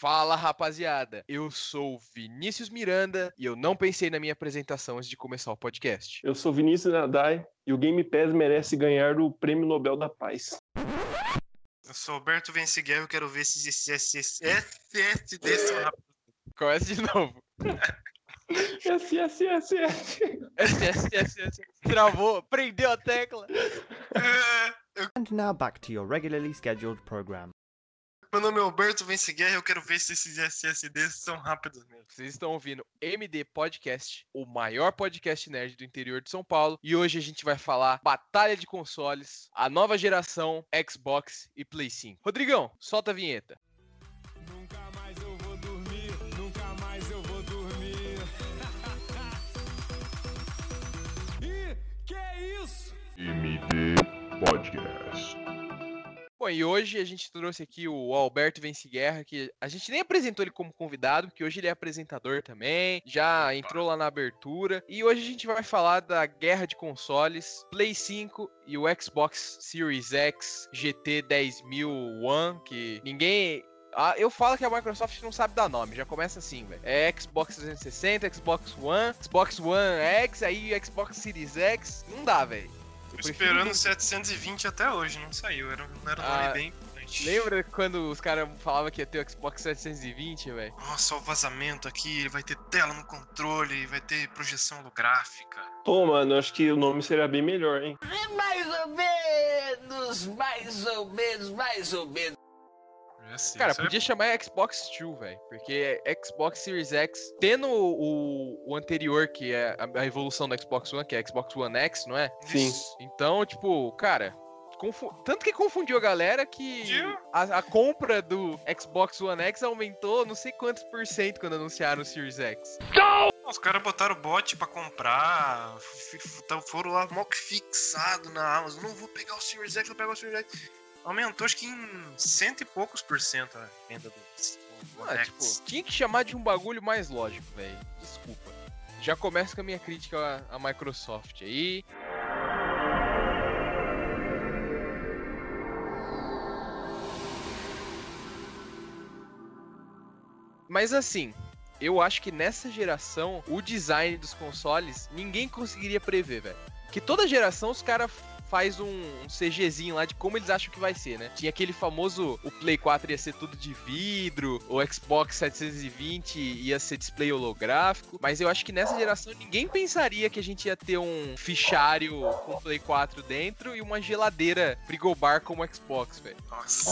Fala rapaziada, eu sou Vinícius Miranda e eu não pensei na minha apresentação antes de começar o podcast. Eu sou Vinícius Nadai e o Game Pass merece ganhar o Prêmio Nobel da Paz. Eu sou Alberto Venciguel e quero ver se esse SSD são rápido. Começa de novo. S, S, S, S. SSSS. Travou, prendeu a tecla. And now back to your regularly scheduled program. Meu nome é Alberto Venciguel e eu quero ver se esses SSDs são rápidos mesmo. Vocês estão ouvindo MD Podcast, o maior podcast nerd do interior de São Paulo. E hoje a gente vai falar batalha de consoles, a nova geração Xbox e Play 5. Rodrigão, solta a vinheta. Nunca mais eu vou dormir, nunca mais eu vou dormir. Ih, que é isso? MD Podcast. Bom, e hoje a gente trouxe aqui o Alberto Vence Guerra, que a gente nem apresentou ele como convidado, porque hoje ele é apresentador também, já entrou lá na abertura. E hoje a gente vai falar da guerra de consoles, Play 5 e o Xbox Series X GT 10000 One, que ninguém ah, eu falo que a Microsoft não sabe dar nome, já começa assim, velho. É Xbox 360, Xbox One, Xbox One X, aí Xbox Series X. Não dá, velho. Tô esperando que- 720 até hoje, não saiu. Era, não era um nome Ah, bem importante. Lembra quando os caras falavam que ia ter o Xbox 720, velho? Nossa, o vazamento aqui, ele vai ter tela no controle, vai ter projeção holográfica. Pô, mano, acho que o nome seria bem melhor, hein? Mais ou menos, mais ou menos, mais ou menos. Já sei, Cara, é- podia chamar Xbox 2, velho. Porque Xbox Series X, tendo o, o anterior, que é a, a evolução do Xbox One, que é Xbox One X, não é? Sim. Então, tipo, cara. confu- Tanto que confundiu a galera que a, a compra do Xbox One X aumentou não sei quantos por cento quando anunciaram o Series X. Os caras botaram bot pra comprar, f- f- foram lá mó que fixado na Amazon. Não vou pegar o Series X, vou pegar o Series X. Aumentou acho que em cento e poucos por cento a venda do, do Ah, tipo, tinha que chamar de um bagulho mais lógico, velho. Desculpa. Já começa com a minha crítica à, à Microsoft aí. Mas assim, eu acho que nessa geração, o design dos consoles, ninguém conseguiria prever, velho. Que toda geração os caras faz um, um CGzinho lá de como eles acham que vai ser, né? Tinha aquele famoso, o Play 4 ia ser tudo de vidro, o Xbox 720 ia ser display holográfico, mas eu acho que nessa geração ninguém pensaria que a gente ia ter um fichário com Play 4 dentro e uma geladeira frigobar como o Xbox, velho.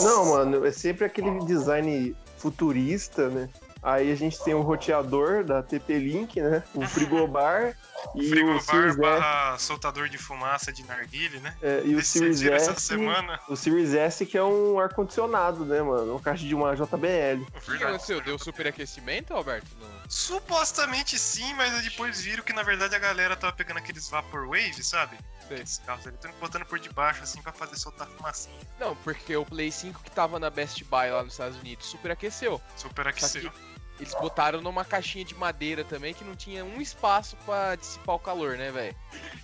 Não, mano, é sempre aquele design futurista, né? Aí a gente tem o roteador da TP-Link, né? O frigobar e o Frigobar Series S. soltador de fumaça de narguile, né? é, e o Series S. semana? O Series S que é um ar-condicionado, né, mano? Uma caixa de uma JBL. O que aconteceu? Deu superaquecimento, Alberto? No- Supostamente sim, mas depois viram que na verdade a galera tava pegando aqueles Vaporwave, sabe? Aqueles carros eletrônicos, botando por debaixo assim pra fazer soltar fumacinha. Não, porque o Play 5 que tava na Best Buy lá nos Estados Unidos superaqueceu. Super Só aqueceu. que eles botaram numa caixinha de madeira também que não tinha um espaço pra dissipar o calor, né, velho?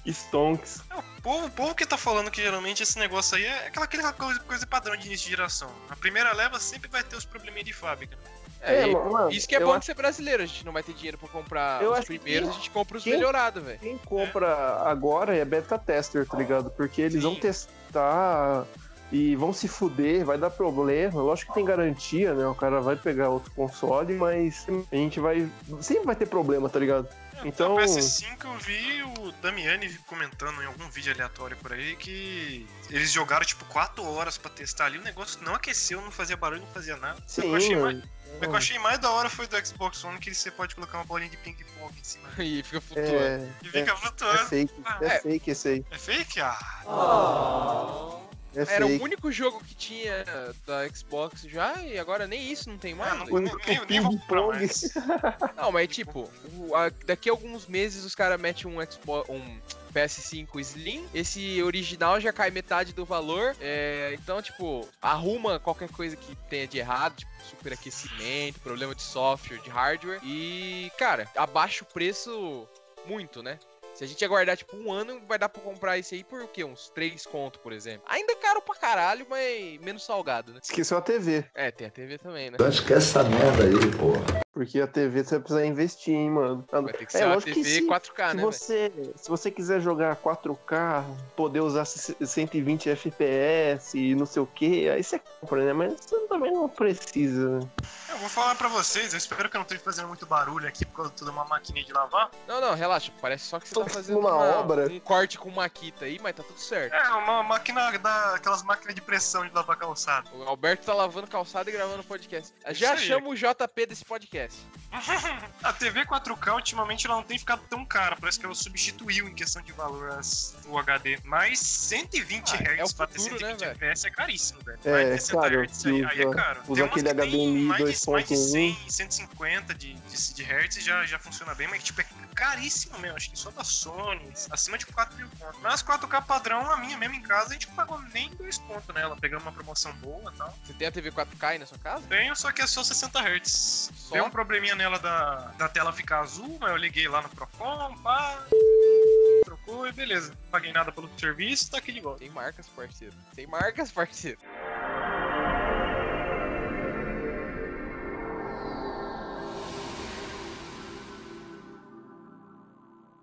Stonks. O povo, o povo que tá falando que geralmente esse negócio aí é aquela, aquela coisa, coisa padrão de início de geração. A primeira leva sempre vai ter os probleminhas de fábrica. né? É, e- mano, isso que é bom acho de ser brasileiro, a gente não vai ter dinheiro pra comprar Eu os que primeiros, quem- a gente compra os quem- melhorados, velho. Quem compra agora é beta tester, tá ligado? Porque eles vão Sim. testar e vão se fuder, vai dar problema. Lógico que tem garantia, né? O cara vai pegar outro console, mas a gente vai. Sempre vai ter problema, tá ligado? Então- No PS5 eu vi o Damiani comentando em algum vídeo aleatório por aí que eles jogaram tipo 4 horas pra testar ali, o negócio não aqueceu, não fazia barulho, não fazia nada. Que eu achei Sim, mais-. O que eu achei mais da hora foi do Xbox One que você pode colocar uma bolinha de ping-pong em cima E fica flutuando. É, e fica é flutuando. fake, é, É. fake esse aí. É fake? Ah, É Era o fake. único jogo que tinha da Xbox já e agora nem isso não tem mais. Ah, não- nem- nem- nem vou comprar Ping-pong. mais. Não, mas tipo, o- a- daqui a alguns meses os caras metem um, Xbox, um PS5 Slim, esse original já cai metade do valor. é, então, tipo, arruma qualquer coisa que tenha de errado, tipo, superaquecimento, problema de software, de hardware. E, cara, abaixa o preço muito, né? Se a gente aguardar, tipo, um ano, vai dar pra comprar esse aí por o quê? Uns 3 conto, por exemplo. Ainda é caro pra caralho, mas menos salgado, né? Esqueceu a TV. É, tem a TV também, né? Acho que essa merda aí, porra. Porque a TV você vai precisar investir, hein, mano. Vai ter que É, ser uma lógico que TV se- 4K, Se né, você, se você quiser jogar 4K, poder usar 120 FPS e não sei o que, aí você compra, né? Mas você também não precisa, né? Eu vou falar pra vocês, eu espero que eu não esteja fazendo muito barulho aqui por causa de toda uma maquininha de lavar. Não, não, relaxa. Parece só que você Tô tá fazendo uma obra. um corte com maquita aí, mas tá tudo certo. É, uma máquina da. aquelas máquinas de pressão de lavar calçado. O Alberto tá lavando calçada e gravando podcast. Já aí. chama o JP desse podcast. A TV 4K ultimamente ela não tem ficado tão cara, parece que ela substituiu em questão de valor as, o HD. Mas 120 Ah, Hz é o pra ter futuro, 120 né? FPS é caríssimo, velho. É, Mais de 60 claro, Hz aí, aí é caro. usa aquele HDMI mais de, mais de 100, 2.1. 150 de, de, de Hz já, já funciona bem, mas tipo, é caríssimo mesmo. Acho que só da Sony, acima de 4 mil pontos. Mas 4K padrão, a minha mesmo em casa, a gente não pagou nem 2 pontos nela. Pegamos uma promoção boa e tal. Você tem a TV 4K aí na sua casa? Tenho, só que é só 60 Hz. Só? Deu um probleminha nela da, da tela ficar azul, mas eu liguei lá no Procon, pá. Trocou e beleza. Paguei nada pelo serviço, tá aqui de volta. Tem marcas, parceiro. Tem marcas, parceiro.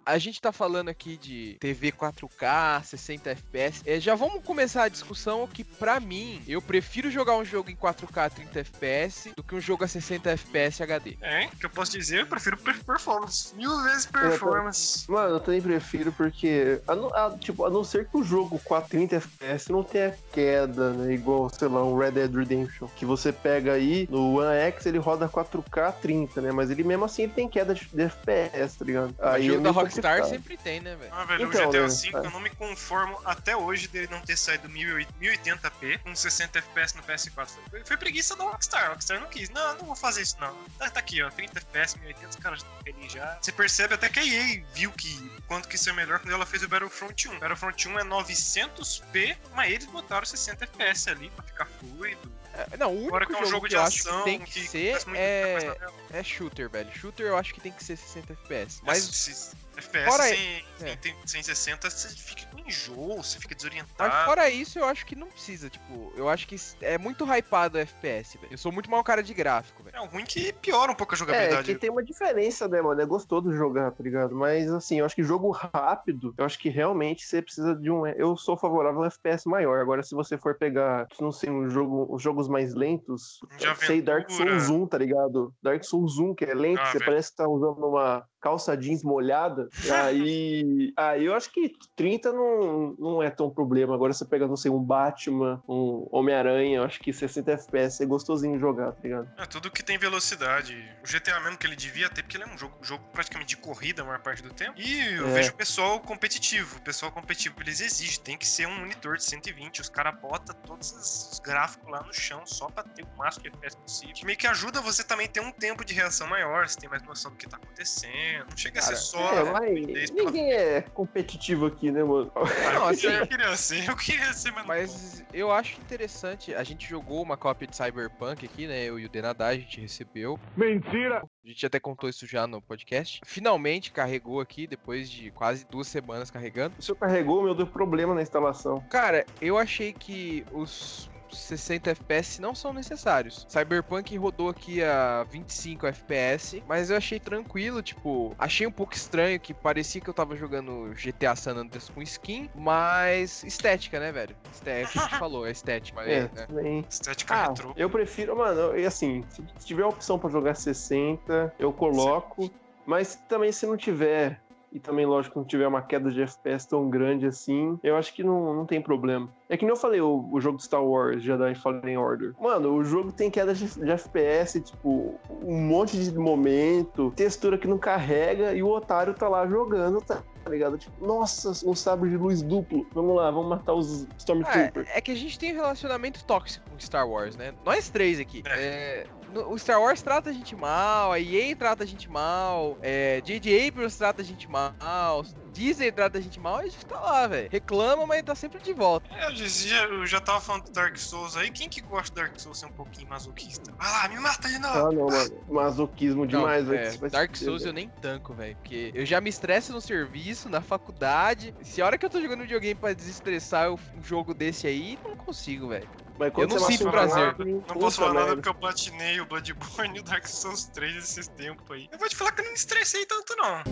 A gente tá falando aqui de TV 4K, 60 FPS. É, já vamos começar a discussão que, pra mim, eu prefiro jogar um jogo em 4K 30 FPS do que um jogo a 60 FPS HD. É, o que eu posso dizer, eu prefiro per- performance. Mil vezes performance. Mano, eu também prefiro porque, a, não- a- tipo, a não ser que o jogo 430 FPS não tenha queda, né? Igual, sei lá, um Red Dead Redemption. Que você pega aí, no One X ele roda 4K 30, né? Mas ele mesmo assim ele tem queda de, de FPS, tá ligado? Aí jogo é da meio Rockstar complicado. sempre tem, né, velho? Ah, velho, Então, o GTA né, V é. eu não me conformo até hoje dele não ter saído 1080p com 60 FPS no PS4. Foi, foi preguiça da Rockstar. A Rockstar não quis. Não, não vou fazer isso não. Tá, tá aqui, ó, 30 FPS, 1080, os caras já estão felizes já. Você percebe até que a EA viu que quanto que isso é melhor quando ela fez o Battlefront 1. Battlefront 1 é 900p, mas eles botaram 60 FPS ali pra ficar fluido. É, Não, o único Agora que é um jogo, jogo que de ação que tem que, ser acontece muita é, é shooter, velho. Shooter eu acho que tem que ser 60 FPS. Mas Mas, se- FPS fora sem, é. sem, sem 60, você fica com enjoo, você fica mas desorientado. fora isso, eu acho que não precisa. Tipo, eu acho que é muito hypado o FPS, velho. Eu sou muito mal cara de gráfico, velho. É ruim que piora um pouco a É, jogabilidade. que tem uma diferença, né, mano? É gostoso jogar, tá ligado? Mas, assim, eu acho que jogo rápido, eu acho que realmente você precisa de um. Eu sou favorável a um FPS maior. Agora, se você for pegar, não sei, um jogo, os jogos mais lentos, De sei, Dark. Souls 1, tá ligado? Dark Souls 1, que é lento, Ah, você velho. parece que tá usando uma calça jeans molhada. Aí, aí eu acho que 30 não, não é tão problema. Agora, você pega, não sei, um Batman, um Homem-Aranha, eu acho que 60 FPS é gostosinho jogar, tá ligado? É tudo que tem velocidade. O GTA mesmo que ele devia ter, porque ele é um jogo, jogo praticamente de corrida a maior parte do tempo. E eu É. vejo o pessoal competitivo. O pessoal competitivo, eles exigem. Tem que ser um monitor de 120. Os caras botam todos os os gráficos lá no chão só pra ter o máximo de FPS possível. Que meio que ajuda você também ter um tempo de reação maior. Você tem mais noção do que tá acontecendo. Não chega a Cara, ser só. É, mas pela- ninguém é competitivo aqui, né, mano? Não, assim, Eu queria ser, eu queria ser, mas. Mas eu acho interessante. A gente jogou uma cópia de Cyberpunk aqui, né? Eu e o Denadá, a gente recebeu. Mentira! A gente até contou isso já no podcast. Finalmente carregou aqui, depois de quase duas semanas carregando. O senhor carregou, meu, deu problema na instalação. Cara, eu achei que os 60 FPS não são necessários. Cyberpunk rodou aqui a 25 FPS, mas eu achei tranquilo, tipo, achei um pouco estranho que parecia que eu tava jogando GTA San Andreas com skin, mas estética, né, velho? Esté- É o que a gente falou, é estética, É, né? também. Estética Ah, retrô. eu prefiro, mano, e assim, se tiver a opção pra jogar 60, eu coloco. Mas também se não tiver, e também, lógico, não tiver uma queda de FPS tão grande assim, eu acho que não, não tem problema. É que nem eu falei, o, o jogo Star Wars, Jedi Fallen Order. Mano, o jogo tem queda de, de FPS, tipo, um monte de momento, textura que não carrega, e o otário tá lá jogando, tá? Tá ligado? Tipo, nossa, um sabre de luz duplo. Vamos lá, vamos matar os Stormtroopers. É, é que a gente tem um relacionamento tóxico com Star Wars, né? Nós três aqui. É, no- o Star Wars trata a gente mal, a EA trata a gente mal, é, J.J. Abrams trata a gente mal, dizem trata a gente mal, a gente tá lá, velho. Reclama, mas tá sempre de volta. É, Eu dizia, eu já tava falando do Dark Souls aí. Quem que gosta do Dark Souls ser um pouquinho masoquista? Vai lá, me mata de novo. Ah, não, mano. Masoquismo demais, Não, velho. é, Dark se Souls eu fuder, nem tanco, velho. Porque eu já me estresso no serviço, na faculdade. Se a hora que eu tô jogando videogame pra desestressar eu- um jogo desse aí, não consigo, velho. Mas quando eu não sinto prazer. nada, Não posso falar nada porque eu platinei o Bloodborne e o Dark Souls 3 esses tempos aí. Eu vou te falar que eu não me estressei tanto, não.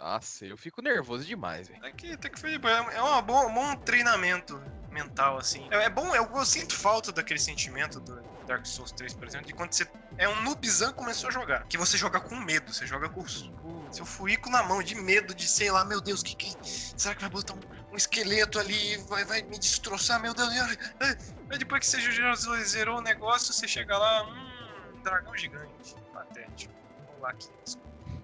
Nossa, eu fico nervoso demais, velho. Até que, até que boa. É boa, um bom treinamento mental, assim. É, é bom, eu, eu sinto falta daquele sentimento do Dark Souls 3, por exemplo, de quando você é um noobzão começou a jogar. Que você joga com medo, você joga com com o seu furico na mão, de medo, de sei lá, meu Deus, que que. Será que vai botar um, um esqueleto ali vai, vai me destroçar, meu Deus. Aí depois que você já zerou o negócio, você chega lá, hum, um dragão gigante. Patético. Vamos lá aqui.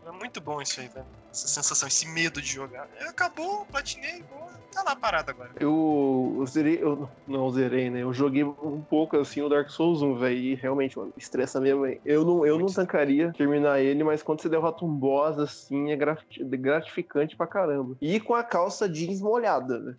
É muito bom isso aí, velho. Essa sensação, esse medo de jogar. É, Acabou, platinei, boa. Tá lá parado agora. Eu, eu zerei, eu não zerei, né? Eu joguei um pouco assim o Dark Souls 1, velho. E realmente, mano, estressa mesmo, velho. Eu não, eu não tancaria terminar ele, mas quando você derrota um boss assim, é grati- gratificante pra caramba. E com a calça jeans molhada, né?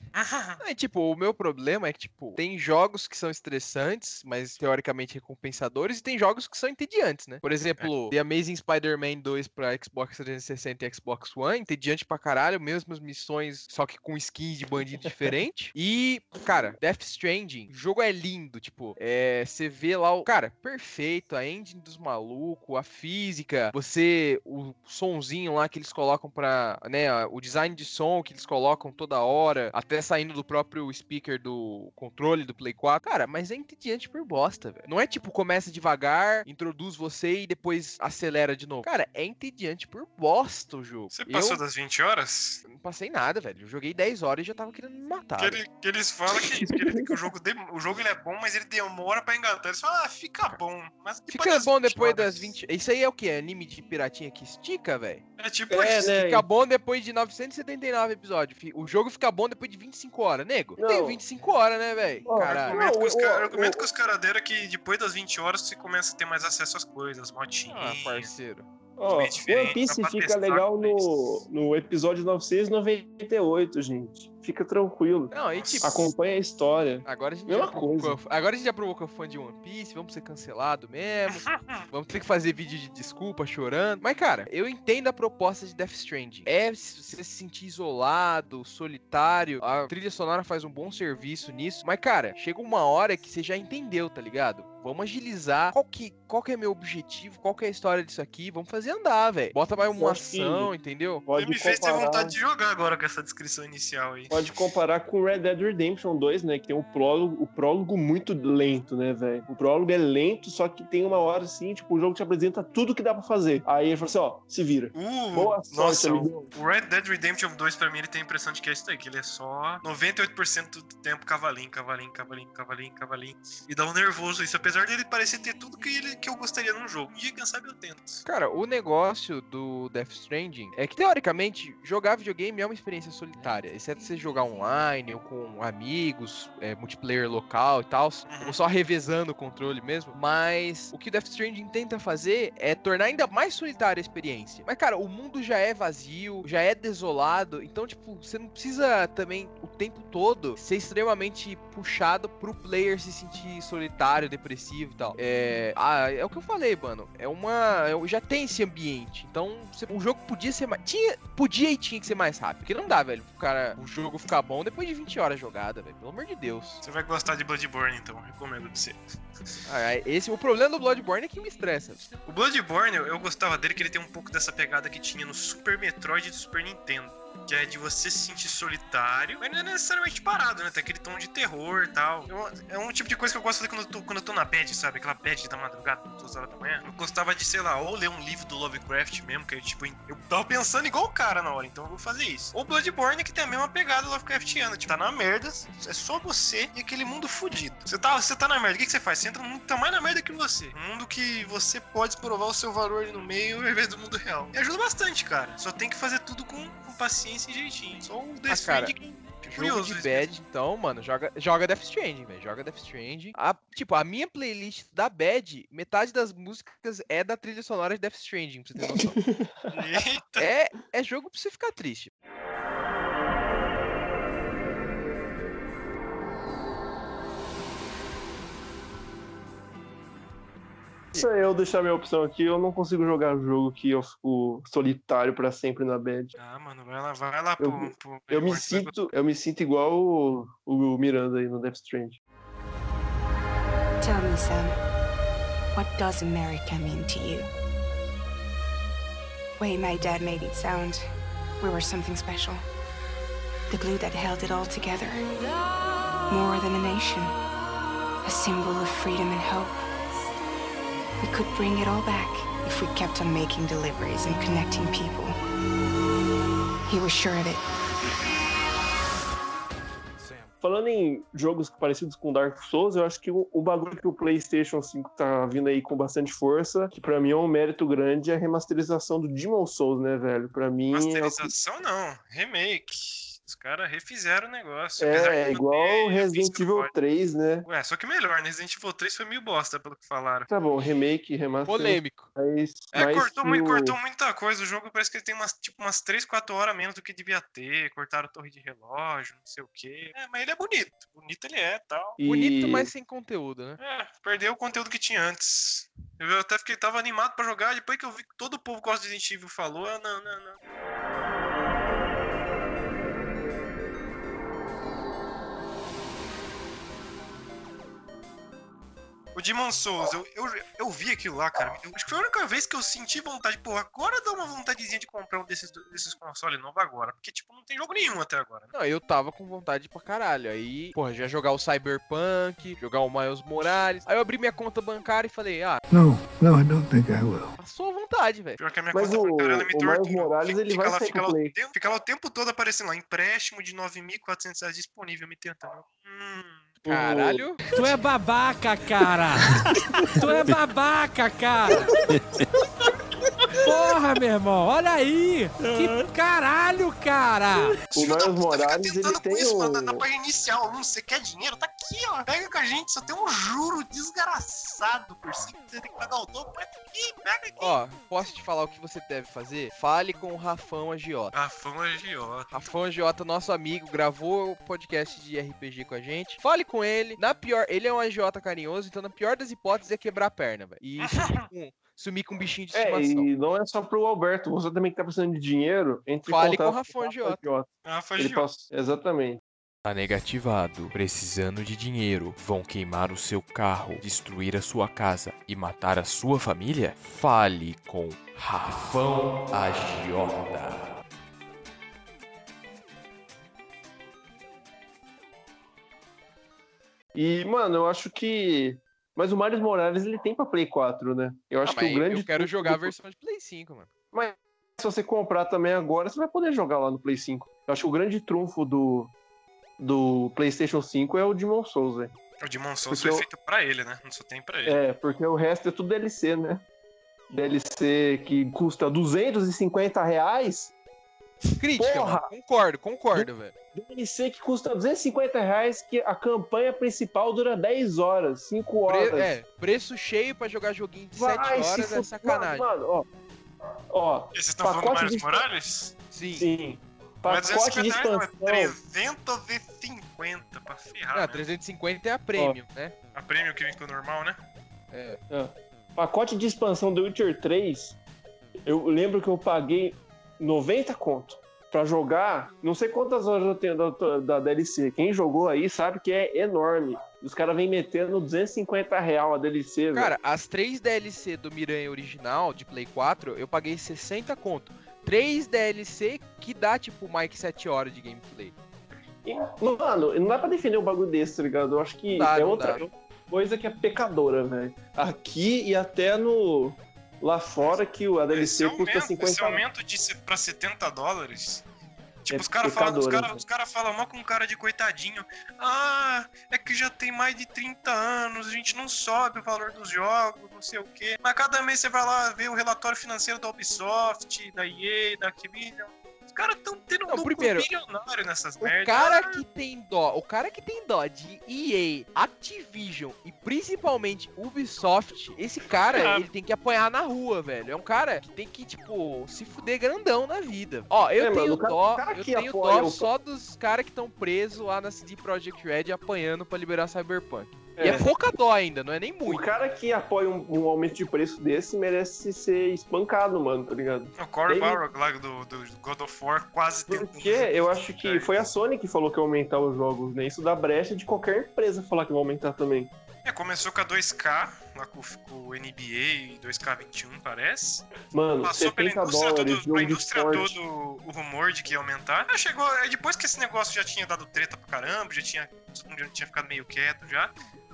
É, tipo, o meu problema é que, tipo, tem jogos que são estressantes, mas teoricamente recompensadores, e tem jogos que são entediantes, né? Por exemplo, The Amazing Spider-Man 2 pra Xbox 360 e Xbox One, entediante pra caralho, mesmas missões, só que com skins de bandido diferente. E, cara, Death Stranding, o jogo é lindo, tipo, é, você vê lá o. Cara, perfeito, a engine dos malucos, a física, você. O sonzinho lá que eles colocam pra. né, o design de som que eles colocam toda hora, até saindo do próprio speaker do controle do Play 4. Cara, mas é entediante por bosta, velho. Não é tipo, começa devagar, introduz você e depois acelera de novo. Cara, é entediante por bosta o jogo. Você passou Eu das 20 horas? não passei nada, velho. Eu joguei 10 horas e já tava querendo me matar. Que, ele- que eles falam que, que ele- que o, jogo dem- o jogo ele é bom, mas ele demora pra engatar. Eles falam, ah, fica bom. Mas Fica bom 20 depois horas. das 20. Isso aí é o que? Anime de piratinha que estica, velho? É tipo É, isso. né? Fica bom depois de 979 episódios. O jogo fica bom depois de 25 horas, nego. Não. 25 horas, né, velho? Caralho. argumento, que os, Não, ca- o- o argumento que os caras deram é que depois das 20 horas você começa a ter mais acesso às coisas, motinhas. Ah, parceiro. Ó, diferente, One Piece fica legal no, no episódio 998, gente. Fica tranquilo. Não, e tipo. Acompanha a história. Agora a gente Mesma já provocou, coisa. agora a gente já provocou fã de One Piece, vamos ser cancelado mesmo. vamos ter que fazer vídeo de desculpa chorando. Mas cara, eu entendo a proposta de Death Stranding. É você se sentir isolado, solitário. A trilha sonora faz um bom serviço nisso. Mas cara, chega uma hora que você já entendeu, tá ligado? Vamos agilizar. Qual que, qual que é meu objetivo? Qual que é a história disso aqui? Vamos fazer andar, velho. Bota mais uma que- ação, entendeu? Você Pode me fez ter comparar, vontade de jogar agora com essa descrição inicial aí. Pode comparar com Red Dead Redemption 2, né? Que tem um prólogo, o prólogo muito lento, né, velho? O prólogo é lento, só que tem uma hora assim, tipo, o jogo te apresenta tudo que dá pra fazer. Aí ele fala assim, ó, se vira. Uh, Boa sorte, nossa, amigão. o Red Dead Redemption 2 pra mim ele tem a impressão de que é isso aí, que ele é só 98% do tempo cavalinho, cavalinho, cavalinho, cavalinho, cavalinho. E dá um nervoso isso, apesar dele parecer ter tudo que, ele, que eu gostaria num jogo. Um dia, quem sabe, eu tento. Cara, o negócio do Death Stranding é que, teoricamente, jogar videogame é uma experiência solitária. Exceto você jogar online ou com amigos, é, multiplayer local e tal, ou só revezando o controle mesmo. Mas o que o Death Stranding tenta fazer é tornar ainda mais solitária a experiência. Mas, cara, o mundo já é vazio, já é desolado, então, tipo, você não precisa também o tempo todo ser extremamente puxado pro player se sentir solitário, depressivo e tal. É, ah, é o que eu falei, mano. É uma. é- já tem esse ambiente. Então, o jogo podia ser mais. Tinha, podia e tinha que ser mais rápido. Porque não dá, velho. O cara, o jogo ficar bom depois de 20 horas jogada, velho. Pelo amor de Deus. Você vai gostar de Bloodborne, então, recomendo pra você. Ah, esse, o problema do Bloodborne é que me estressa. O Bloodborne, eu, eu gostava dele, que ele tem um pouco dessa pegada que tinha no Super Metroid do Super Nintendo. Que é de você se sentir solitário, mas não é necessariamente parado, né? Tem aquele tom de terror e tal. Eu- é um tipo de coisa que eu gosto de fazer quando eu tô, quando eu tô na bed, sabe? Aquela bed da madrugada, duas horas da manhã. Eu gostava de, sei lá, ou ler um livro do Lovecraft mesmo, que é tipo, eu tava pensando igual o cara na hora, então eu vou fazer isso. Ou Bloodborne, que tem a mesma pegada Lovecraftiana. Tipo, tá na merda, é só você e aquele mundo fudido. Você tá, você tá na merda, o que, que você faz? Você entra num mundo que tá mais na merda que você. Um mundo que você pode provar o seu valor ali no meio ao invés do mundo real. E ajuda bastante, cara. Só tem que fazer tudo com, com paciência e jeitinho. Só o Death Ah. Stranding Jogo de bad, então, mano, joga, joga Death Stranding, velho. Joga Death Stranding. A, tipo, a minha playlist da bad, metade das músicas é da trilha sonora de Death Stranding, pra você ter noção. é, é jogo pra você ficar triste. Se eu deixar minha opção aqui, eu não consigo jogar jogo que eu fico solitário pra sempre na bad. Ah, mano, vai lá, vai lá Eu- pro. pro Eu me sinto, eu me sinto igual o, o Miranda aí no Death Strand. Tell me, Sam, what does America mean to you? Way my dad made it sound, we were something special. The glue that held it all together. More than a nation, a symbol of freedom and hope. We could bring it all back if we kept on making deliveries and connecting people. He was sure of it. Falando em jogos parecidos com Dark Souls, eu acho que o, o bagulho que o PlayStation 5 tá vindo aí com bastante força, que pra mim é um mérito grande, é a remasterização do Demon Souls, né, velho? Pra mim é, Masterização não, remake. Os caras refizeram o negócio. é não igual Resident Evil forte. 3, né? Ué, só que melhor, né? Resident Evil 3 foi meio bosta, pelo que falaram. Tá bom, remake, remaster. Polêmico. Mas, É, mas cortou, que muito, o- cortou muita coisa. O jogo parece que ele tem umas, tipo, umas 3, 4 horas menos do que devia ter. Cortaram a torre de relógio, não sei o quê. É, mas ele é bonito. Bonito ele é tal. e- Bonito, mas sem conteúdo, né? É, perdeu o conteúdo que tinha antes. Eu até fiquei, tava animado pra jogar, depois que eu vi que todo o povo gosta de Resident Evil falou, ah, não, não, não. O Demon Souls, eu, eu, eu vi aquilo lá, cara. Eu, acho que foi a única vez que eu senti vontade. Pô, agora dá uma vontadezinha de comprar um desses, desses consoles novo agora. Porque, tipo, não tem jogo nenhum até agora. né? Não, eu tava com vontade pra caralho. Aí, porra, já jogar o Cyberpunk, jogar o Miles Morales. Aí eu abri minha conta bancária e falei, ah, No, no, I don't think I will. passou a vontade, velho. Pior que a minha Mas conta o- bancária ela me o Miles tortura. Morales, ele fica vai lá, fica lá, o Play. tempo, fica lá o tempo todo aparecendo lá, empréstimo de 9.400 reais disponível, me tentando. Hum, Caralho. Tu é babaca, cara! tu é babaca, cara! Porra, meu irmão, olha aí! Que caralho, cara! O Miles Morales, ele tentando com tem isso, um- na página inicial. Hum, você quer dinheiro? Tá aqui, ó. Pega com a gente, só tem um juro desgraçado por cima. Você tem que pagar o dobro, mas tá aqui, pega aqui. Ó, posso te falar o que você deve fazer? Fale com o Rafão Agiota. Fã agiota. Rafão Agiota, nosso amigo, gravou o podcast de RPG com a gente. Fale com ele. Na pior, ele é um agiota carinhoso, então na pior das hipóteses é quebrar a perna, velho. E sumir com, um bichinho de É, estimação. e não é só pro Alberto, você também que tá precisando de dinheiro, entre Fale com o Rafão Ele agiota. passa... Exatamente. Tá negativado, precisando de dinheiro, vão queimar o seu carro, destruir a sua casa e matar a sua família? Fale com Rafão Agiota. E, mano, eu acho que. Mas o Miles Morales ele tem pra Play 4, né? Eu acho Ah, que mas o grande. eu quero jogar a versão de Play 5, mano. Mas se você comprar também agora, você vai poder jogar lá no Play 5. Eu acho que o grande trunfo do, do PlayStation 5 é o Demon Souls, velho. O Demon Souls Porque foi eu- feito pra ele, né? Não só tem pra ele. É, porque o resto é tudo DLC, né? DLC que custa 250 reais. Crítica, Porra! mano. Concordo, concordo, velho. DLC que custa 250 reais, que a campanha principal dura 10 horas, 5 Pre- horas. é, preço cheio pra jogar joguinho de Vai 7 se horas é sacanagem. Mano, ó. Ó, E vocês estão falando do Miles de- Morales? Sim. sim. Mas Pacote de 250 reais, não, é expansão. 350 pra ferrar. Ah, né? 350 é a premium, né? A prêmio que vem com o normal, né? É. Pacote de expansão do Witcher 3, eu lembro que eu paguei 90 conto pra jogar. Não sei quantas horas eu tenho da, da DLC. Quem jogou aí sabe que é enorme. Os caras vêm metendo 250 real a DLC, velho. Cara, as três DLC do Miranha original de Play 4, eu paguei 60 conto. Três DLC que dá, tipo, mais que 7 horas de gameplay. E, Mano, não dá pra defender um bagulho desse, tá ligado? Eu acho que dá, é outra dá. coisa que é pecadora, velho. Aqui e até no. Lá fora que a DLC esse, custa aumento, 50 esse aumento de pra 70 dólares. Tipo, É os caras falam, cara, né? os cara falam mal com cara de coitadinho. Ah, é que já tem mais de 30 anos, a gente não sobe o valor dos jogos, não sei o quê. Mas cada mês você vai lá ver o relatório financeiro da Ubisoft, da EA, da Activision. Caras tão tendo um Não, lucro primeiro, bilionário nessas O merdas. cara que tem dó, o cara que tem dó de EA, Activision e principalmente Ubisoft, esse cara, Ah. ele tem que apanhar na rua, velho. É um cara que tem que, tipo, se fuder grandão na vida. Ó, eu É, mano, tenho o cara- dó, cara eu tenho dó o- só dos caras que estão presos lá na CD Projekt Red apanhando pra liberar Cyberpunk. E É. é pouca dó ainda, não é nem O muito. cara que apoia um, um aumento de preço desse merece ser espancado, mano, tá ligado? O Cory Ele- Barlog lá do, do God of War quase tentando- Porque eu acho que foi a Sony que falou que ia aumentar os jogos, né? Isso dá brecha de qualquer empresa falar que vai aumentar também. É, começou com a 2K, lá com, com o NBA 2K21, parece. Mano, Passou pela 70 indústria, dólares, todo, indústria todo o rumor de que ia aumentar. Aí chegou, aí depois que esse negócio já tinha dado treta pra caramba, já tinha, todo mundo já tinha ficado meio quieto já.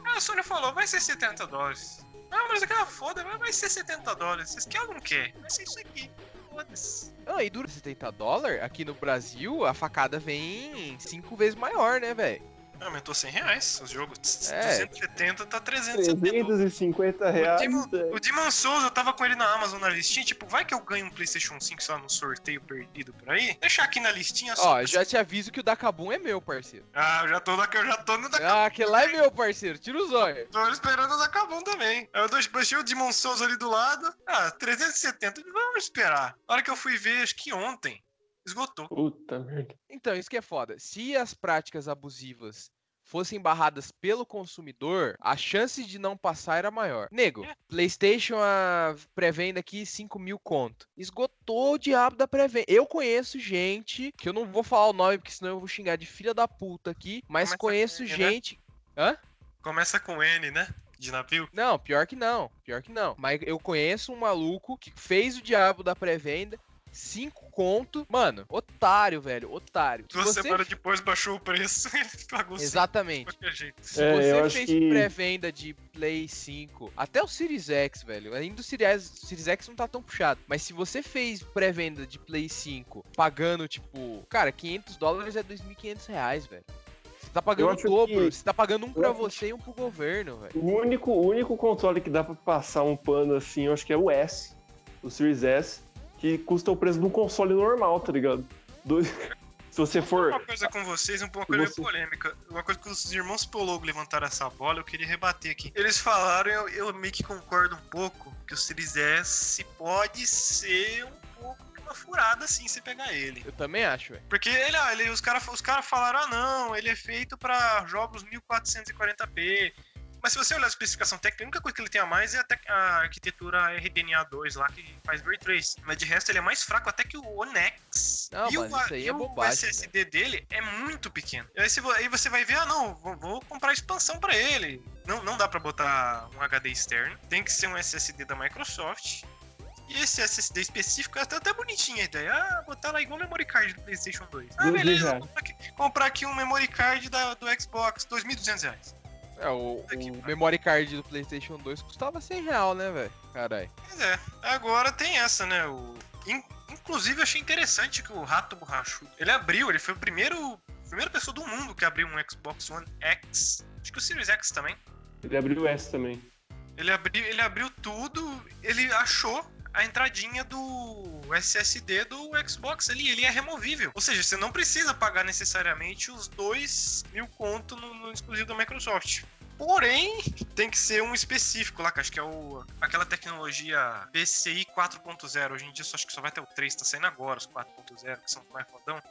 Aí a Sony falou, vai ser 70 dólares. Ah, mas aquela foda, vai- ser 70 dólares. Vocês querem ou não quer? Vai ser isso aqui. Foda-se. Ah, e dura 70 dólares, aqui no Brasil, a facada vem cinco vezes maior, né, velho? Aumentou 100 reais os jogos. É. 270 tá 370. 350 O reais. Demon, é. o Demon Souls, eu tava com ele na Amazon na listinha, tipo, vai que eu ganho um PlayStation 5 só no sorteio perdido por aí? Deixar aqui na listinha só. Ó, já te aviso que o Dakabum é meu, parceiro. Ah, eu já tô, na, eu já tô no da Ah, aquele lá é meu, parceiro. Tira os olhos. Tô esperando o da Kabum também. Aí eu deixei o Demon Souls ali do lado. Ah, 370. Vamos esperar. Na hora que eu fui ver, acho que ontem, esgotou. Puta merda. Então, isso que é foda. Se as práticas abusivas fossem barradas pelo consumidor, a chance de não passar era maior. Nego, É. PlayStation, a pré-venda aqui, 5 mil conto. Esgotou o diabo da pré-venda. Eu conheço gente, que eu não vou falar o nome, porque senão eu vou xingar de filha da puta aqui, mas Começa conheço com N, né? gente. Hã? Começa com N, né? De navio. Não, pior que não. Pior que não. Mas eu conheço um maluco que fez o diabo da pré-venda. 5 conto. Mano, otário, velho. Otário. Se Duas você semanas depois baixou o preço e ele pagou cinco Exatamente. jeito. Se É, você fez que- pré-venda de Play 5, até o Series X, velho. Ainda o Series, Series X não tá tão puxado. Mas se você fez pré-venda de Play 5 pagando, tipo, cara, 500 dólares é 2.500 reais, velho. Você tá pagando o dobro. que- Você tá pagando um pra eu acho você e um pro governo, velho. O único, o único console que dá pra passar um pano assim, eu acho que é o S, o Series S, que custa o preço de um console normal, tá ligado? Do- Se você for. Uma coisa com vocês, uma coisa meio Você- polêmica. Uma coisa que os irmãos Pologo levantaram essa bola, eu queria rebater aqui. Eles falaram, eu, eu meio que concordo um pouco, que o Series S pode ser um pouco uma furada assim, se pegar ele. Eu também acho, velho. Porque ele, ele- os caras os cara falaram, ah não, ele é feito pra jogos 1440p. Mas se você olhar a especificação técnica, a única coisa que ele tem a mais é a, a arquitetura RDNA 2 lá, que faz Ray Trace. Mas de resto ele é mais fraco até que o Onyx. Não, e mas o, isso aí e é o bobagem, SSD dele é muito pequeno. E aí, aí você vai ver, ah não, vou, vou comprar expansão pra ele. Não, não dá pra botar um HD externo, tem que ser um SSD da Microsoft. E esse SSD específico é até, até bonitinha a ideia. Ah, botar lá igual o memory card do PlayStation 2. Ah, Doze beleza, vou comprar aqui, comprar aqui um memory card da, do Xbox, 2.200 reais. É, o, o memory card do PlayStation 2 custava 100 real, né, velho? Caralho. Pois é, agora tem essa, né? O... in- Inclusive, eu achei interessante que o Rato Borrachudo, ele abriu, ele foi o primeiro, primeira pessoa do mundo que abriu um Xbox One X. Acho que o Series X também. Ele abriu o S também. Ele abriu, ele abriu tudo, ele achou a entradinha do SSD do Xbox ali, ele é removível. Ou seja, você não precisa pagar necessariamente os dois mil conto no, no exclusivo da Microsoft. Porém, tem que ser um específico lá, que acho que é o, aquela tecnologia PCI 4.0. Hoje em dia só acho que só vai ter o 3, tá saindo agora, os 4.0, que são mais fodão.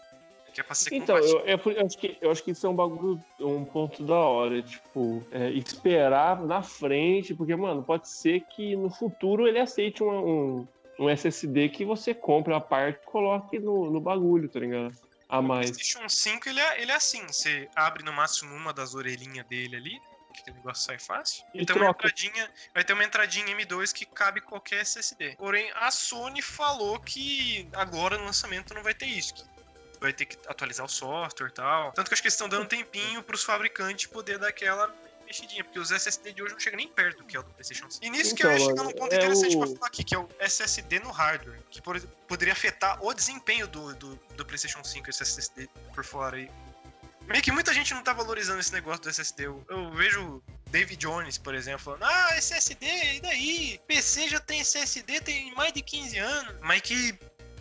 Que é pra ser Então, eu, eu, eu acho que, eu acho que isso é um bagulho, um ponto da hora, tipo, é, esperar na frente, porque, mano, pode ser que no futuro ele aceite um, um, um SSD que você compre a parte e coloque no, no bagulho, tá ligado? A O mais. PlayStation 5 ele é, ele é assim: você abre no máximo uma das orelhinhas dele ali, que aquele negócio sai fácil. E E tem uma entradinha, vai ter uma entradinha M2 que cabe qualquer SSD. Porém, a Sony falou que agora no lançamento não vai ter isso. Que vai ter que atualizar o software e tal. Tanto que acho que eles estão dando um tempinho pros fabricantes poder dar aquela mexidinha, porque os SSD de hoje não chegam nem perto do que é o do PlayStation 5. E nisso que eu ia Então, chegar num ponto é interessante o- pra falar aqui, que é o SSD no hardware, que por- poderia afetar o desempenho do, do, do PlayStation 5, esse SSD por fora aí. Meio que muita gente não tá valorizando esse negócio do SSD. Eu, eu vejo David Jones, por exemplo, falando: Ah, SSD, e daí? PC já tem SSD tem mais de 15 anos. Mas que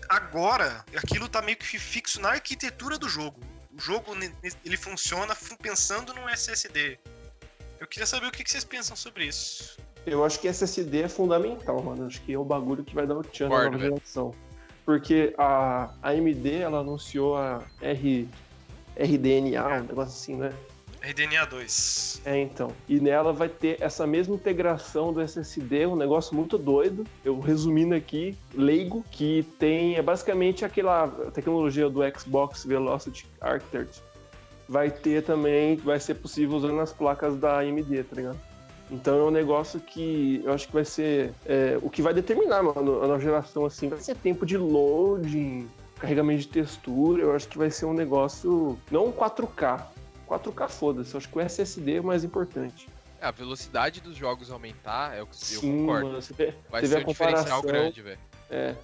agora aquilo tá meio que fixo na arquitetura do jogo. O jogo ele funciona fu- pensando num SSD. Eu queria saber o que vocês pensam sobre isso. Eu acho que SSD é fundamental, mano. Acho que é o bagulho que vai dar o tchan na nova geração. Porque a a AMD, ela anunciou a R, RDNA, um negócio assim, né? RDNA 2. É, então. E nela vai ter essa mesma integração do SSD, um negócio muito doido. Eu resumindo aqui, leigo, que tem é basicamente aquela tecnologia do Xbox Velocity Architect. Vai ter também, vai ser possível usando as placas da AMD, tá ligado? Então é um negócio que eu acho que vai ser é, o que vai determinar, mano, a nova geração assim, vai ser tempo de loading, carregamento de textura, eu acho que vai ser um negócio não um 4K, 4K foda-se, eu acho que o SSD é o mais importante. É, a velocidade dos jogos aumentar é o que eu Sim, concordo. mano, você vê, Vai você ser um diferencial grande, velho. É,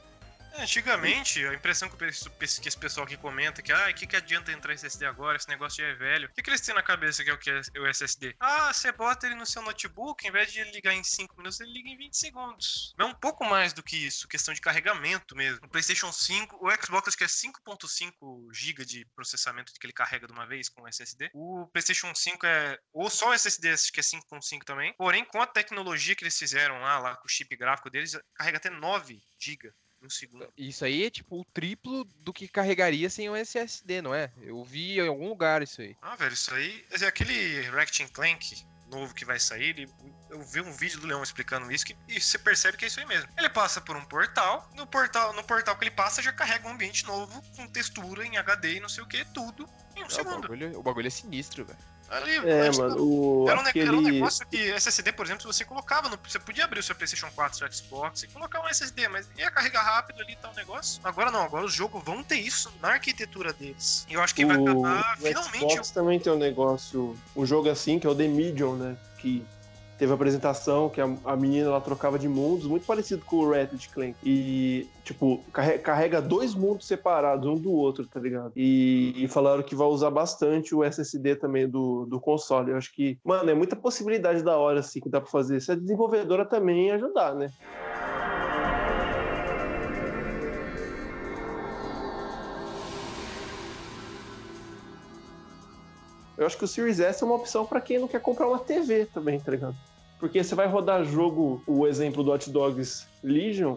antigamente, a impressão que, que esse pessoal aqui comenta é que, ah, o que, que adianta entrar SSD agora? Esse negócio já é velho. O que, que eles têm na cabeça que é o que é o SSD? Ah, você bota ele no seu notebook, em vez de ligar em 5 minutos, ele liga em 20 segundos. É um pouco mais do que isso, questão de carregamento mesmo. O PlayStation 5, o Xbox acho que é 5.5 GB de processamento que ele carrega de uma vez com SSD. O PlayStation 5 é, ou só o SSD acho que é 5.5 também. Porém, com a tecnologia que eles fizeram lá, lá com o chip gráfico deles, carrega até 9 GB no segundo. Isso aí é tipo o triplo do que carregaria sem o SSD, não é? Eu vi em algum lugar isso aí. Ah, velho, isso aí. É aquele Ratchet Clank novo que vai sair. Eu vi um vídeo do Leão explicando isso que, e você percebe que é isso aí mesmo. Ele passa por um portal. No portal, no portal que ele passa já carrega um ambiente novo com textura em HD e não sei o que, tudo em um É, o, segundo. bagulho, o bagulho é sinistro, velho. Ali, é mas, mano, o, Era um, aquele... era um negócio que SSD, por exemplo, você colocava no. Você podia abrir o seu PlayStation 4, seu Xbox e colocar um SSD, mas ia carregar rápido ali e tal negócio. Agora não, agora os jogos vão ter isso na arquitetura deles. E eu acho que vai o, tornar o finalmente. Xbox também tem um negócio, um jogo assim, que é o The Medium, né? Que teve a apresentação que a, a menina ela trocava de mundos, muito parecido com o Ratchet Clank. E, tipo, carre- carrega dois mundos separados um do outro, tá ligado? E, e falaram que vai usar bastante o SSD também do, do console. Eu acho que, mano, é muita possibilidade da hora, assim, que dá pra fazer. Se a desenvolvedora também ajudar, né? Eu acho que o Series S é uma opção pra quem não quer comprar uma TV também, tá ligado? Porque você vai rodar jogo, o exemplo do Hot Dogs Legion,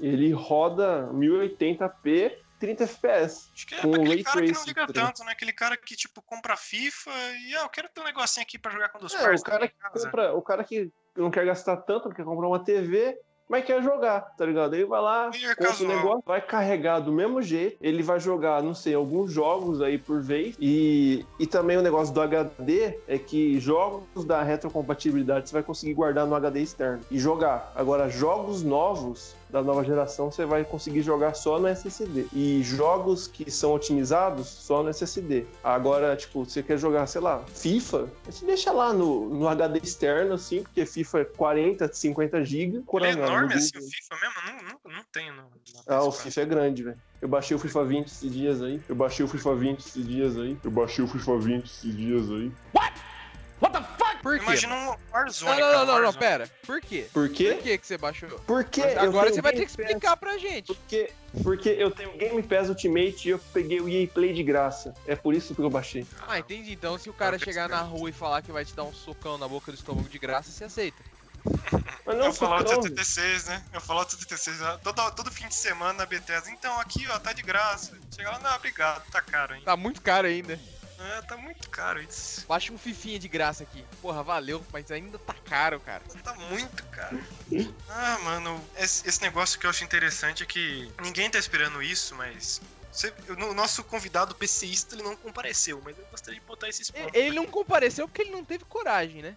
ele roda 1080p 30 FPS. Acho que é com aquele cara que não liga tá ligado? tanto, né? Aquele cara que, tipo, compra FIFA e, ah, eu quero ter um negocinho aqui pra jogar com os É, parceiros o cara que compra, o cara que não quer gastar tanto, não quer comprar uma TV, mas quer jogar, tá ligado? Ele vai lá, Player compra o negócio, vai carregar do mesmo jeito, ele vai jogar, não sei, alguns jogos aí por vez. E, e também o negócio do HD é que jogos da retrocompatibilidade você vai conseguir guardar no HD externo e jogar. Agora, jogos novos da nova geração você vai conseguir jogar só no SSD. E jogos que são otimizados só no SSD. Agora, tipo, você quer jogar, sei lá, FIFA, você deixa lá no, no HD externo, assim, porque FIFA é 40, 50 GB. É enorme assim o FIFA mesmo? Não, não, não tem no. no Ah, o PS4. FIFA é grande, velho. Eu baixei o FIFA 20 esses dias aí. Eu baixei o FIFA 20 esses dias aí. Eu baixei o FIFA 20 esses dias aí. Por quê? Imagina um Warzone. Não, não, cara, não, não, pera. Por quê? Por Por quê? que que você baixou? Mas eu agora você vai ter que explicar pra gente. Porque, porque eu tenho Game Pass Ultimate e eu peguei o EA Play de graça. É por isso que eu baixei. Ah, entendi. Então se o cara Agora que chegar na rua e falar que vai te dar um socão na boca do estômago de graça, você aceita. Mas É não, o Fallout socão, 76, né? É o Fallout 76. né? Todo, todo fim de semana na Bethesda. Então, aqui, ó, tá de graça. Chega lá, não, obrigado, tá caro ainda. Tá muito caro ainda. É, tá muito caro isso. Baixa um fifinha de graça aqui. Porra, valeu, mas ainda tá caro, cara. Tá muito caro. Ah, mano, esse, esse negócio que eu acho interessante é que ninguém tá esperando isso, mas. o nosso convidado PCista ele não compareceu, mas eu gostaria de botar esses pontos. Ele não compareceu porque ele não teve coragem, né?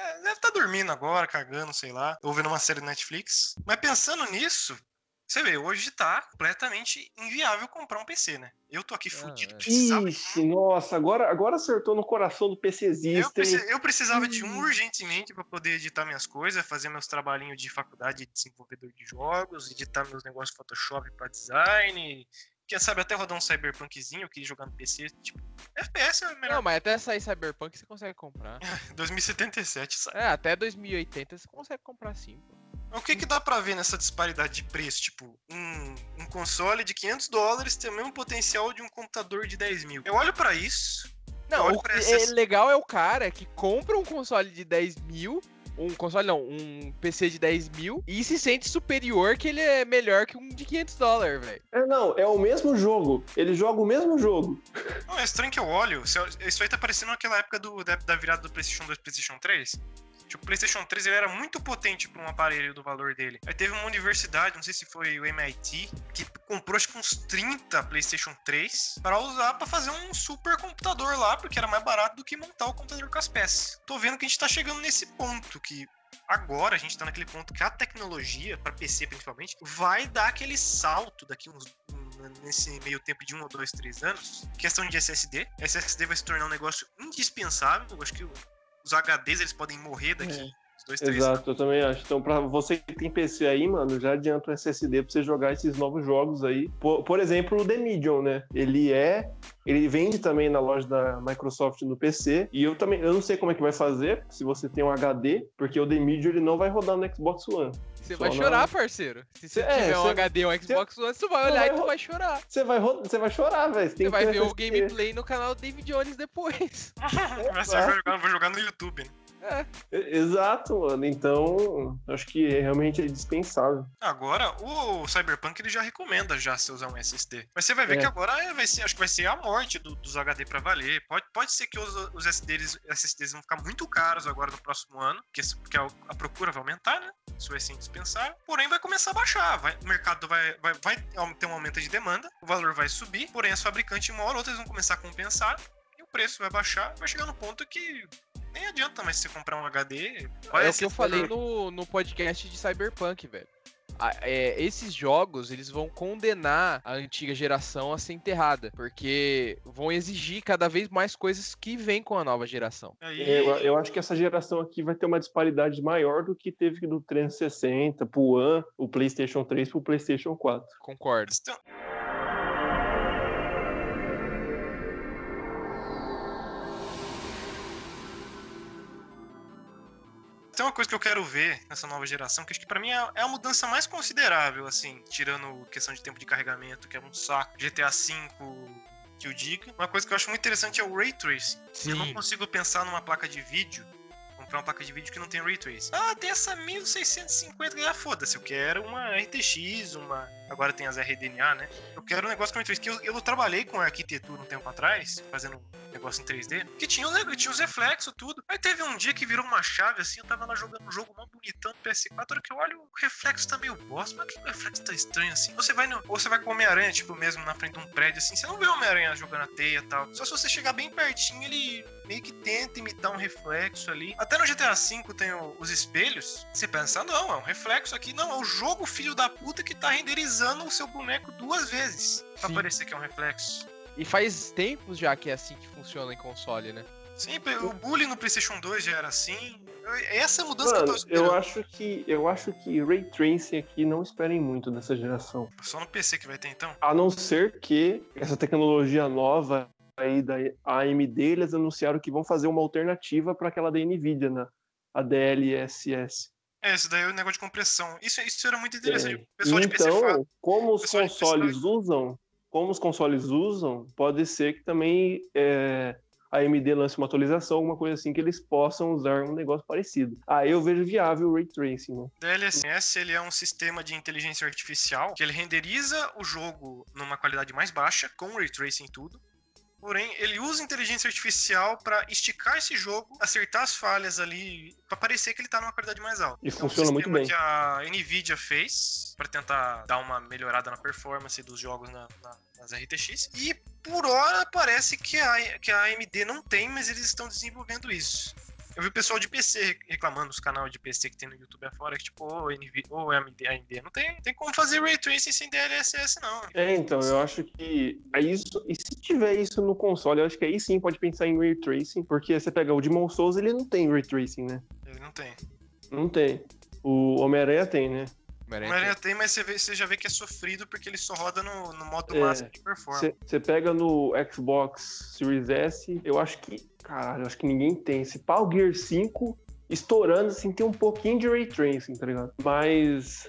É, deve estar dormindo agora, cagando, sei lá, ou vendo uma série Netflix. Mas pensando nisso, você vê, hoje tá completamente inviável comprar um PC, né? Eu tô aqui fudido, é. precisava. Ixi, nossa, agora, agora acertou no coração do Eu, PCzista, preci- hein? eu precisava de um urgentemente pra poder editar minhas coisas, fazer meus trabalhinhos de faculdade de desenvolvedor de jogos, editar meus negócios de Photoshop pra design. Quem sabe até rodar um cyberpunkzinho, jogar no PC. Tipo, FPS é melhor. Não, mas até sair Cyberpunk você consegue comprar. 2077, sabe? É, até 2080 você consegue comprar sim, pô. O que que dá pra ver nessa disparidade de preço? Tipo, um, um console de 500 dólares tem o mesmo potencial de um computador de 10 mil. Eu olho pra isso. Não, o que é legal é o cara que compra um console de 10 mil. Um console não, um PC de 10 mil e se sente superior que ele é melhor que um de 500 dólares, velho. É, não, é o mesmo jogo. Ele joga o mesmo jogo. Não, é estranho que eu olho. Isso aí tá parecendo aquela época do, da, da virada do PlayStation 2 pro PlayStation 3. Tipo, o PlayStation 3 ele era muito potente pra um aparelho do valor dele. Aí teve uma universidade, não sei se foi o MIT, que comprou acho que uns 30 PlayStation 3 para usar pra fazer um super computador lá, porque era mais barato do que montar o computador com as peças. Tô vendo que a gente tá chegando nesse ponto que agora a gente tá naquele ponto que a tecnologia, pra PC principalmente, vai dar aquele salto daqui uns nesse meio tempo de um ou dois, três anos. Questão de SSD. SSD vai se tornar um negócio indispensável. Eu acho que os HDs eles podem morrer daqui É. dois, três. Exato, eu também acho. Então, pra você que tem PC aí, mano, já adianta o SSD pra você jogar esses novos jogos aí. Por, por exemplo, o The Medium, né? Ele é. Ele vende também na loja da Microsoft no PC. E eu também. Eu não sei como é que vai fazer, se você tem um HD, porque o The Medium ele não vai rodar no Xbox One. Você vai chorar, parceiro. Se você É, tiver um cê- HD ou um Xbox One, você vai olhar vai e tu vai chorar. Você vai, ro- vai chorar, velho. Você vai ver o gameplay no canal do David Jones depois. Vai ser- vou, jogar, vou jogar no YouTube, né? É. Exato, mano. Então, acho que realmente é dispensável. Agora, o Cyberpunk ele já recomenda já você usar um SSD. Mas você vai ver É. que agora é- vai ser, acho que vai ser a morte do- dos HD pra valer. Pode, pode ser que os, os SSDs, SSDs vão ficar muito caros agora no próximo ano, porque, porque a, a procura vai aumentar, né? Isso vai ser indispensável. Porém, vai começar a baixar. Vai, o mercado vai, vai, vai ter um aumento de demanda, o valor vai subir, porém as fabricantes, uma hora ou outra, vão começar a compensar e o preço vai baixar. Vai chegar no ponto que nem adianta mais você comprar um HD. É o que eu falei no, no podcast de Cyberpunk, velho. A- é, esses jogos, eles vão condenar a antiga geração a ser enterrada, porque vão exigir cada vez mais coisas que vêm com a nova geração. Aí, Eu, eu acho que essa geração aqui vai ter uma disparidade maior do que teve do 360 pro One, o PlayStation 3 pro PlayStation 4. Concordo. Então- Tem uma coisa que eu quero ver nessa nova geração, que acho que pra mim é é a mudança mais considerável, assim, tirando questão de tempo de carregamento, que é um saco, GTA V que o diga. Uma coisa que eu acho muito interessante é o Ray Tracing. Eu não Sim. consigo pensar numa placa de vídeo, comprar uma placa de vídeo que não tem Ray Tracing. Ah, tem essa 1650, ah, foda-se, eu quero uma RTX, uma... Agora tem as RDNA, né? Eu quero um negócio com Ray Tracing, que eu, eu trabalhei com arquitetura um tempo atrás, fazendo um negócio em 3D, que tinha, nego- tinha os reflexos, tudo. Aí teve um dia que virou uma chave, assim, eu tava lá jogando um jogo mó bonitão no PS4, a hora que eu olho, o reflexo tá meio bosta, mas que o reflexo tá estranho, assim. Você vai, no, ou você vai com o Homem-Aranha, tipo, mesmo na frente de um prédio, assim, você não vê o Homem-Aranha jogando a teia e tal. Só se você chegar bem pertinho, ele meio que tenta imitar um reflexo ali. Até no GTA V tem o- os espelhos. Você pensa, não, é um reflexo aqui. Não, é o jogo filho da puta que tá renderizando o seu boneco duas vezes. Pra Sim. parecer que é um reflexo. E faz tempos já que é assim que funciona em console, né? Sim, o bullying no PlayStation 2 já era assim. Essa é a mudança que eu Mano, tô esperando. eu acho que eu acho que Ray Tracing aqui não esperem muito dessa geração. Só no PC que vai ter então. A não ser que essa tecnologia nova aí da AMD, eles anunciaram que vão fazer uma alternativa para aquela da Nvidia, né? A DLSS. É, isso daí é o negócio de compressão. Isso, isso era muito interessante. O pessoal É. Então, como os consoles usam, como os consoles usam, pode ser que também é, a AMD lance uma atualização, alguma coisa assim, que eles possam usar um negócio parecido. Aí eu vejo viável o Ray Tracing, né? DLSS ele é um sistema de inteligência artificial que ele renderiza o jogo numa qualidade mais baixa, com ray tracing e tudo. Porém, ele usa inteligência artificial para esticar esse jogo, acertar as falhas ali, para parecer que ele tá numa qualidade mais alta. E um funciona muito bem. que a Nvidia fez para tentar dar uma melhorada na performance dos jogos na- na- nas RTX. E por hora parece que a, que a AMD não tem, mas eles estão desenvolvendo isso. Eu vi o pessoal de PC reclamando dos canais de PC que tem no YouTube afora, que tipo, ô, NV, ô AMD, AMD, não tem, tem como fazer Ray Tracing sem DLSS não. É, então, eu acho que é isso. E se tiver isso no console, eu acho que aí sim pode pensar em Ray Tracing, porque você pega o Demon Souls, ele não tem Ray Tracing, né? Ele não tem. Não tem. O Homem-Aranha tem, né? Homem-Aranha tem, mas você, vê- você já vê que é sofrido porque ele só roda no, no modo É, máximo de performance. Você pega no Xbox Series S, eu acho que. Caralho, eu acho que ninguém tem. Se pá, o Gear 5 estourando, assim, tem um pouquinho de Ray Tracing, tá ligado? Mas.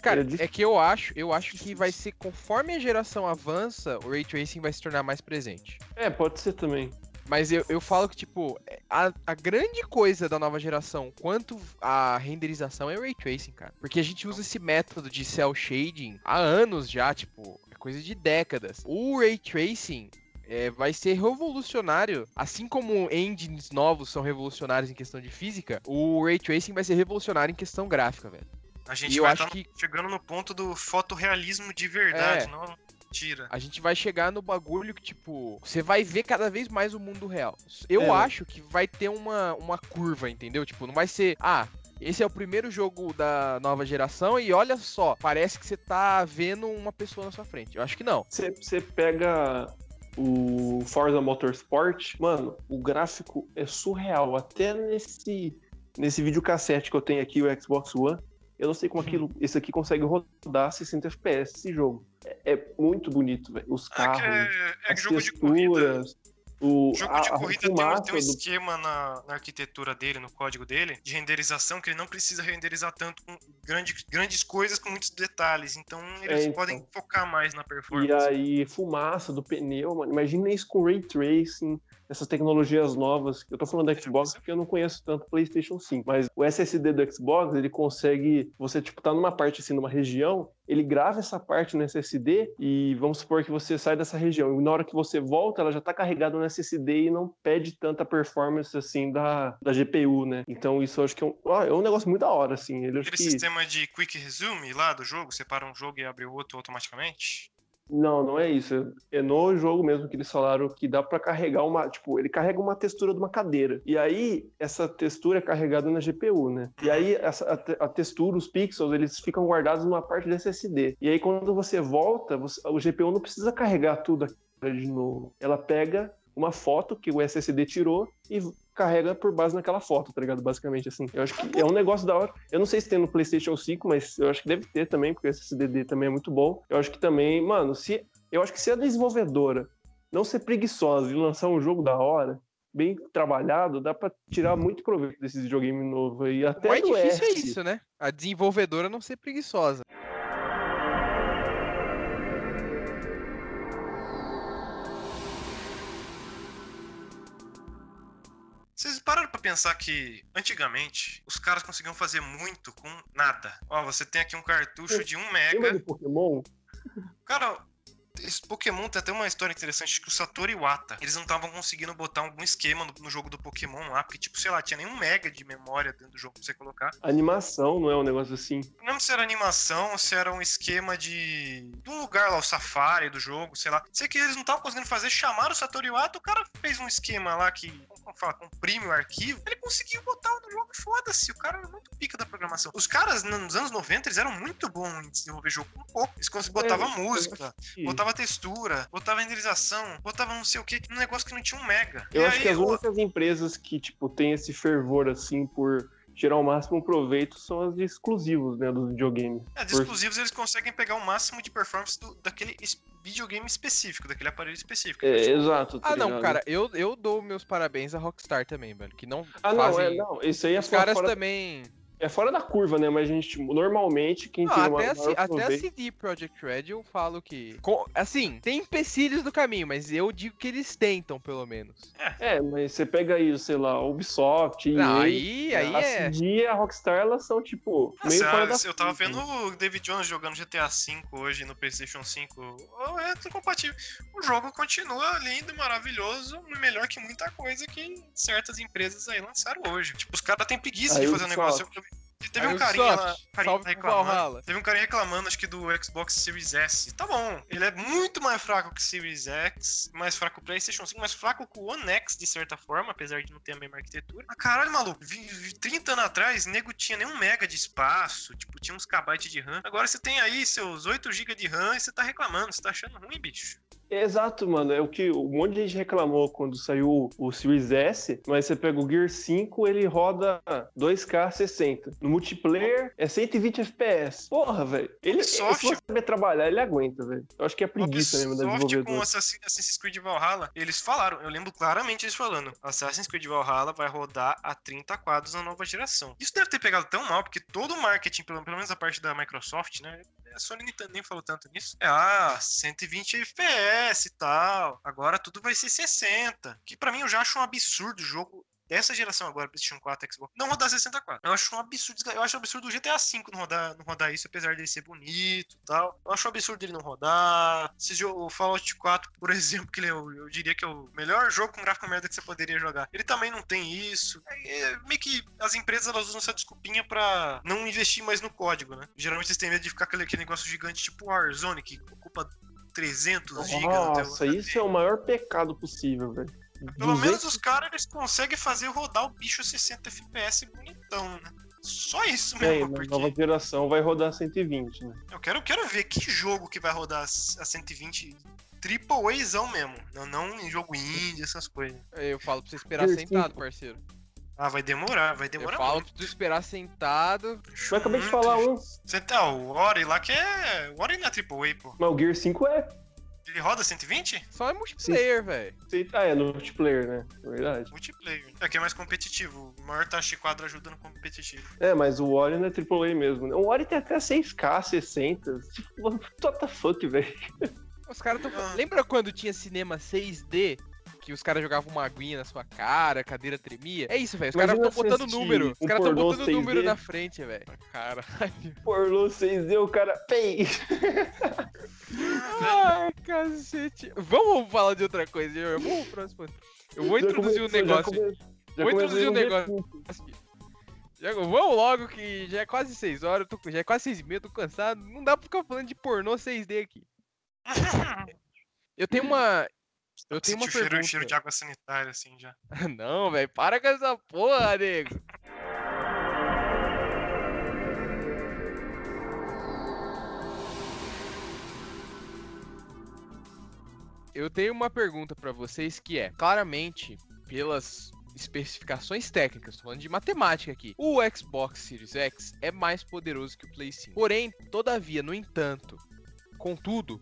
Cara, É é que eu acho, eu acho que vai ser conforme a geração avança, o Ray Tracing vai se tornar mais presente. É, pode ser também. Mas eu, eu falo que, tipo, a, a grande coisa da nova geração quanto a renderização é o Ray Tracing, cara. Porque a gente usa esse método de cel shading há anos já, tipo, é coisa de décadas. O Ray Tracing é, vai ser revolucionário, assim como engines novos são revolucionários em questão de física, o Ray Tracing vai ser revolucionário em questão gráfica, velho. A E gente eu vai acho estar que- chegando no ponto do fotorrealismo de verdade, É. não tira. A gente vai chegar no bagulho que, tipo, você vai ver cada vez mais o mundo real. Eu É. acho que vai ter uma, uma curva, entendeu? Tipo, não vai ser, ah, esse é o primeiro jogo da nova geração e olha só, parece que você tá vendo uma pessoa na sua frente. Eu acho que não. Você, você pega o Forza Motorsport, mano, o gráfico é surreal. Até nesse, nesse videocassete que eu tenho aqui, o Xbox One, eu não sei como aquilo, esse aqui consegue rodar 60 FPS esse jogo. É, é muito bonito, velho. Os Ah, carros, é, é as jogo de corrida. texturas, o, Jogo de a corrida tem um, tem um do esquema na, na arquitetura dele, no código dele, de renderização, que ele não precisa renderizar tanto com grande, grandes coisas com muitos detalhes. Então eles É, então. podem focar mais na performance. E aí, fumaça do pneu, mano. Imagina isso com Ray Tracing, essas tecnologias novas. Eu tô falando da Xbox porque eu não conheço tanto PlayStation 5. Mas o SSD do Xbox, ele consegue. Você, tipo, tá numa parte assim, numa região, ele grava essa parte no SSD e vamos supor que você sai dessa região. E na hora que você volta, ela já tá carregada no SSD e não pede tanta performance assim da, da GPU, né? Então isso eu acho que é um, ah, é um negócio muito da hora, assim. Ele Aquele que. sistema de quick resume lá do jogo, separa um jogo e abre o outro automaticamente. Não, não é isso. É no jogo mesmo que eles falaram que dá pra carregar uma, tipo, ele carrega uma textura de uma cadeira. E aí essa textura é carregada na GPU, né? E aí essa, a, a textura, os pixels, eles ficam guardados numa parte do SSD. E aí quando você volta, você- o GPU não precisa carregar tudo de novo. Ela pega uma foto que o SSD tirou e carrega por base naquela foto, tá ligado? Basicamente assim. Eu acho que é um negócio da hora. Eu não sei se tem no PlayStation 5, mas eu acho que deve ter também, porque o SSD também é muito bom. Eu acho que também, mano, se eu acho que se a desenvolvedora não ser preguiçosa e lançar um jogo da hora, bem trabalhado, dá pra tirar muito proveito desse videogame novo aí. O Até mais do difícil é isso, né? A desenvolvedora não ser preguiçosa. Pensar que antigamente os caras conseguiam fazer muito com nada. Ó, você tem aqui um cartucho de 1 Lembra mega. do Pokémon? Cara, esse Pokémon tem até uma história interessante que o Satoru Iwata, eles não estavam conseguindo botar algum esquema no, no jogo do Pokémon lá, porque, tipo, sei lá, tinha nem um mega de memória dentro do jogo pra você colocar. Animação não é um negócio assim. Não lembro se era animação se era um esquema de. de um lugar lá, o Safari do jogo, sei lá. Sei que eles não estavam conseguindo fazer, chamaram o Satoru Iwata, o cara fez um esquema lá que, como fala, comprime o arquivo, ele conseguiu botar no jogo e foda-se. O cara era muito pica da programação. Os caras, nos anos 90, eles eram muito bons em desenvolver jogo com pouco. Eles botavam É, música, que- botava textura, botava renderização, botava não sei o que, um negócio que não tinha um mega. Eu E acho aí, que as o- únicas empresas que, tipo, tem esse fervor, assim, por tirar o máximo proveito são as de exclusivos, né, dos videogames. É, de Por- exclusivos eles conseguem pegar o máximo de performance do- daquele videogame específico, daquele aparelho específico. É, exato. tá Ah, não, ligado? cara, eu, eu dou meus parabéns a Rockstar também, velho. Que não Ah, não, fazem... é, não, isso aí é Os caras fora- também... é fora da curva, né, mas a gente, normalmente, quem Não, tem até, uma a, maior C- até a. CD Projekt Red eu falo que. com- assim, tem empecilhos no caminho, mas eu digo que eles tentam, pelo menos. É, mas você pega aí, sei lá, Ubisoft, EA, Não, aí, aí a é. CD e a Rockstar, elas são, tipo, Nossa, meio fora da eu tava vendo o David Jones jogando GTA V hoje no PlayStation 5. Oh, é tudo compatível. O jogo continua lindo, maravilhoso, melhor que muita coisa que certas empresas aí lançaram hoje. Tipo, os caras têm preguiça Aí de fazer um negócio. Ubisoft. Teve Aí um carinha lá, carinha reclamando. Teve um carinha reclamando, acho que do Xbox Series S. Tá bom, ele é muito mais fraco que o Series X, mais fraco que o PlayStation 5, mais fraco que o One X, de certa forma, apesar de não ter a mesma arquitetura. Mas caralho, maluco, vi- vi- 30 anos atrás, nego tinha nem um mega de espaço, tipo, tinha uns kbytes de RAM. Agora você tem aí seus 8 GB de RAM e você tá reclamando, você tá achando ruim, bicho. Exato, mano. É o que um monte de gente reclamou quando saiu o Series S, mas você pega o Gear 5, ele roda 2K 60, no multiplayer é 120 FPS. Porra, velho. Ele, ele, se você saber trabalhar, ele aguenta, velho. Eu acho que é preguiça mesmo da com desenvolvedora. Assassin- Assassin's Creed Valhalla, eles falaram, eu lembro claramente eles falando, Assassin's Creed Valhalla vai rodar a 30 quadros na nova geração. Isso deve ter pegado tão mal, porque todo o marketing, pelo, pelo menos a parte da Microsoft, né, a Sony nem, falou tanto nisso, é, ah, 120 FPS e tal, agora tudo vai ser 60, que pra mim eu já acho um absurdo o jogo dessa geração agora, PlayStation 4, Xbox, não rodar 60 quadros. Eu acho um absurdo, eu acho um absurdo o GTA V não rodar, não rodar isso, apesar dele ser bonito e tal. Eu acho um absurdo ele não rodar. Jogo, o Fallout 4, por exemplo, que ele é o- eu diria que é o melhor jogo com gráfico merda que você poderia jogar. Ele também não tem isso. É, é meio que as empresas elas usam essa desculpinha pra não investir mais no código, né? Geralmente eles têm medo de ficar aquele, aquele negócio gigante tipo Warzone, que ocupa 300 GB. Nossa, isso é o maior pecado possível, velho. Pelo 200 menos os caras eles conseguem fazer rodar o bicho 60 FPS bonitão, né? Só isso É, mesmo, na porque nova geração vai rodar 120, né? eu quero, quero ver que jogo que vai rodar a 120 triple Azão mesmo. Não, não em jogo indie, essas coisas. Eu falo pra você esperar Sim, sentado, sim. parceiro. Ah, vai demorar, vai Eu demorar falo muito. pra tu esperar sentado. Eu acabei de falar um, Você tá, o Ori lá que é. O Ori não é triple A, pô. mas o Gear 5 é. Ele roda 120? Só é multiplayer, velho. Ah, é no multiplayer, né? Verdade. Multiplayer. É que é mais competitivo. O maior taxa de quadro ajuda no competitivo. É, mas o Ori não é AAA mesmo. né? O Ori tem até 6K, 60. Tipo, what the fuck, velho? Os caras tão. Ah. Lembra quando tinha cinema 6D? Que os caras jogavam uma aguinha na sua cara, a cadeira tremia? É isso, velho. Os caras Imagina tão botando número. Os caras tão pornô botando número 6D. na frente, velho. Caralho. Pornô 6D, o cara. Pei! Ai, cacete. Vamos falar de outra coisa, eu vou pro próximo. Eu vou Já introduzir um já negócio. come- já Vou introduzir um negócio. vamos logo que já é quase 6 horas, tô, já é quase 6 e meia, eu tô cansado. Não dá pra ficar falando de pornô 6D aqui. Eu tenho uma. Eu tenho uma Senti o cheiro, pergunta. cheiro de água sanitária, assim, já. Não, velho, para com essa porra, nego. Eu tenho uma pergunta pra vocês que é, claramente, pelas especificações técnicas, falando de matemática aqui, o Xbox Series X é mais poderoso que o Play 5. Porém, todavia, no entanto, contudo,